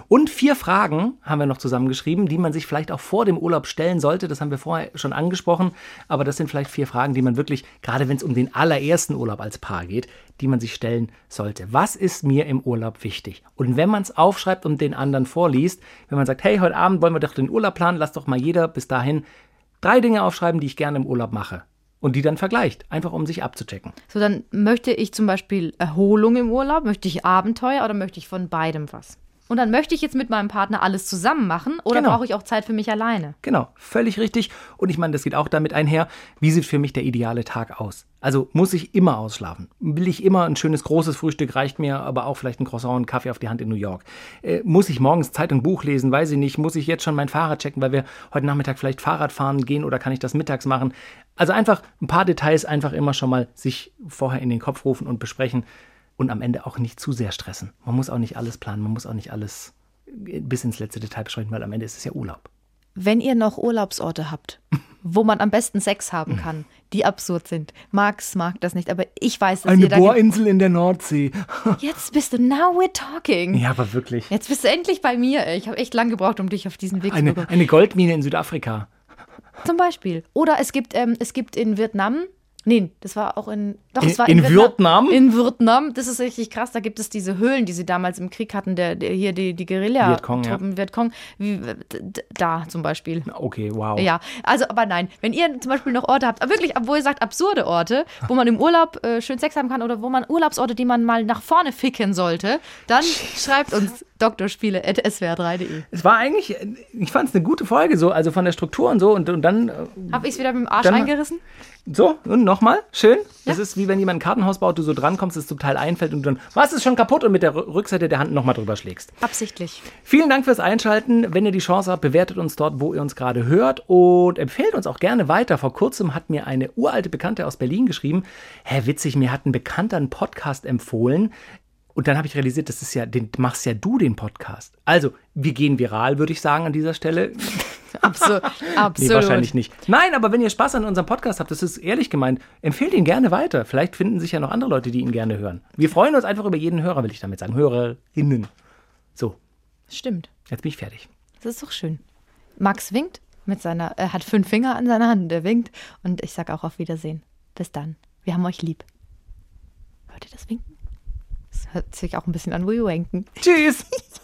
Und vier Fragen haben wir noch zusammengeschrieben, die man sich vielleicht auch vor dem Urlaub stellen sollte. Das haben wir vorher schon angesprochen, aber das sind vielleicht vier Fragen, die man wirklich, gerade wenn es um den allerersten Urlaub als Paar geht, die man sich stellen sollte. Was ist mir im Urlaub wichtig? Und wenn man es aufschreibt und den anderen vorliest, wenn man sagt, hey, heute Abend wollen wir doch den Urlaub planen, lass doch mal jeder bis dahin drei Dinge aufschreiben, die ich gerne im Urlaub mache. Und die dann vergleicht, einfach um sich abzuchecken. So, dann möchte ich zum Beispiel Erholung im Urlaub, möchte ich Abenteuer oder möchte ich von beidem was? Und dann möchte ich jetzt mit meinem Partner alles zusammen machen oder Genau. brauche ich auch Zeit für mich alleine? Genau, völlig richtig. Und ich meine, das geht auch damit einher, wie sieht für mich der ideale Tag aus? Also muss ich immer ausschlafen? Will ich immer ein schönes großes Frühstück, reicht mir aber auch vielleicht ein Croissant und Kaffee auf die Hand in New York? Äh, muss ich morgens Zeitung, Buch lesen? Weiß ich nicht. Muss ich jetzt schon mein Fahrrad checken, weil wir heute Nachmittag vielleicht Fahrrad fahren gehen oder kann ich das mittags machen? Also einfach ein paar Details einfach immer schon mal sich vorher in den Kopf rufen und besprechen und am Ende auch nicht zu sehr stressen. Man muss auch nicht alles planen, man muss auch nicht alles bis ins letzte Detail besprechen, weil am Ende ist es ja Urlaub. Wenn ihr noch Urlaubsorte habt, wo man am besten Sex haben kann, die absurd sind. Max mag das nicht, aber ich weiß, dass Eine ihr da Bohrinsel in der Nordsee. Jetzt bist du, now we're talking. Ja, aber wirklich. Jetzt bist du endlich bei mir. ey. Ich habe echt lange gebraucht, um dich auf diesen Weg zu Eine, bekommen. eine Goldmine in Südafrika. Zum Beispiel. Oder es gibt, ähm, es gibt in Vietnam Nee, das war auch in. Doch, In- es war in Vietnam? In Vietnam. Das ist richtig krass. Da gibt es diese Höhlen, die sie damals im Krieg hatten, der, der hier die, die Vietcong, ja. Guerilla-Truppen, Vietcong. Wie, da zum Beispiel. Okay, wow. Ja, also, aber nein, wenn ihr zum Beispiel noch Orte habt, wirklich, wo ihr sagt, absurde Orte, wo man im Urlaub äh, schön Sex haben kann oder wo man Urlaubsorte, die man mal nach vorne ficken sollte, dann schreibt uns doktorspiele.swr3.de. Es war eigentlich, ich fand es eine gute Folge, so, also von der Struktur und so. Und, und dann äh, Hab ich es wieder mit dem Arsch Dann- eingerissen? So, und nochmal, schön. Das ist wie wenn jemand ein Kartenhaus baut, du so drankommst, es zum Teil einfällt und du dann, was ist schon kaputt und mit der Rü- Rückseite der Hand nochmal drüber schlägst. Absichtlich. Vielen Dank fürs Einschalten. Wenn ihr die Chance habt, bewertet uns dort, wo ihr uns gerade hört und empfehlt uns auch gerne weiter. Vor kurzem hat mir eine uralte Bekannte aus Berlin geschrieben, hä, witzig, mir hat ein Bekannter einen Podcast empfohlen. Und dann habe ich realisiert, das ist ja, den machst ja du den Podcast. Also, wir gehen viral, würde ich sagen, an dieser Stelle. Absu Nee, absolut. wahrscheinlich nicht. Nein, aber wenn ihr Spaß an unserem Podcast habt, das ist ehrlich gemeint, empfehlt ihn gerne weiter. Vielleicht finden sich ja noch andere Leute, die ihn gerne hören. Wir freuen uns einfach über jeden Hörer, will ich damit sagen. Hörerinnen. So, Stimmt. jetzt bin ich fertig. Das ist doch schön. Max winkt mit seiner, er hat fünf Finger an seiner Hand, er winkt. Und ich sag auch auf Wiedersehen. Bis dann. Wir haben euch lieb. Hört ihr das Winken? Das hört sich auch ein bisschen an wie Wanken. Tschüss!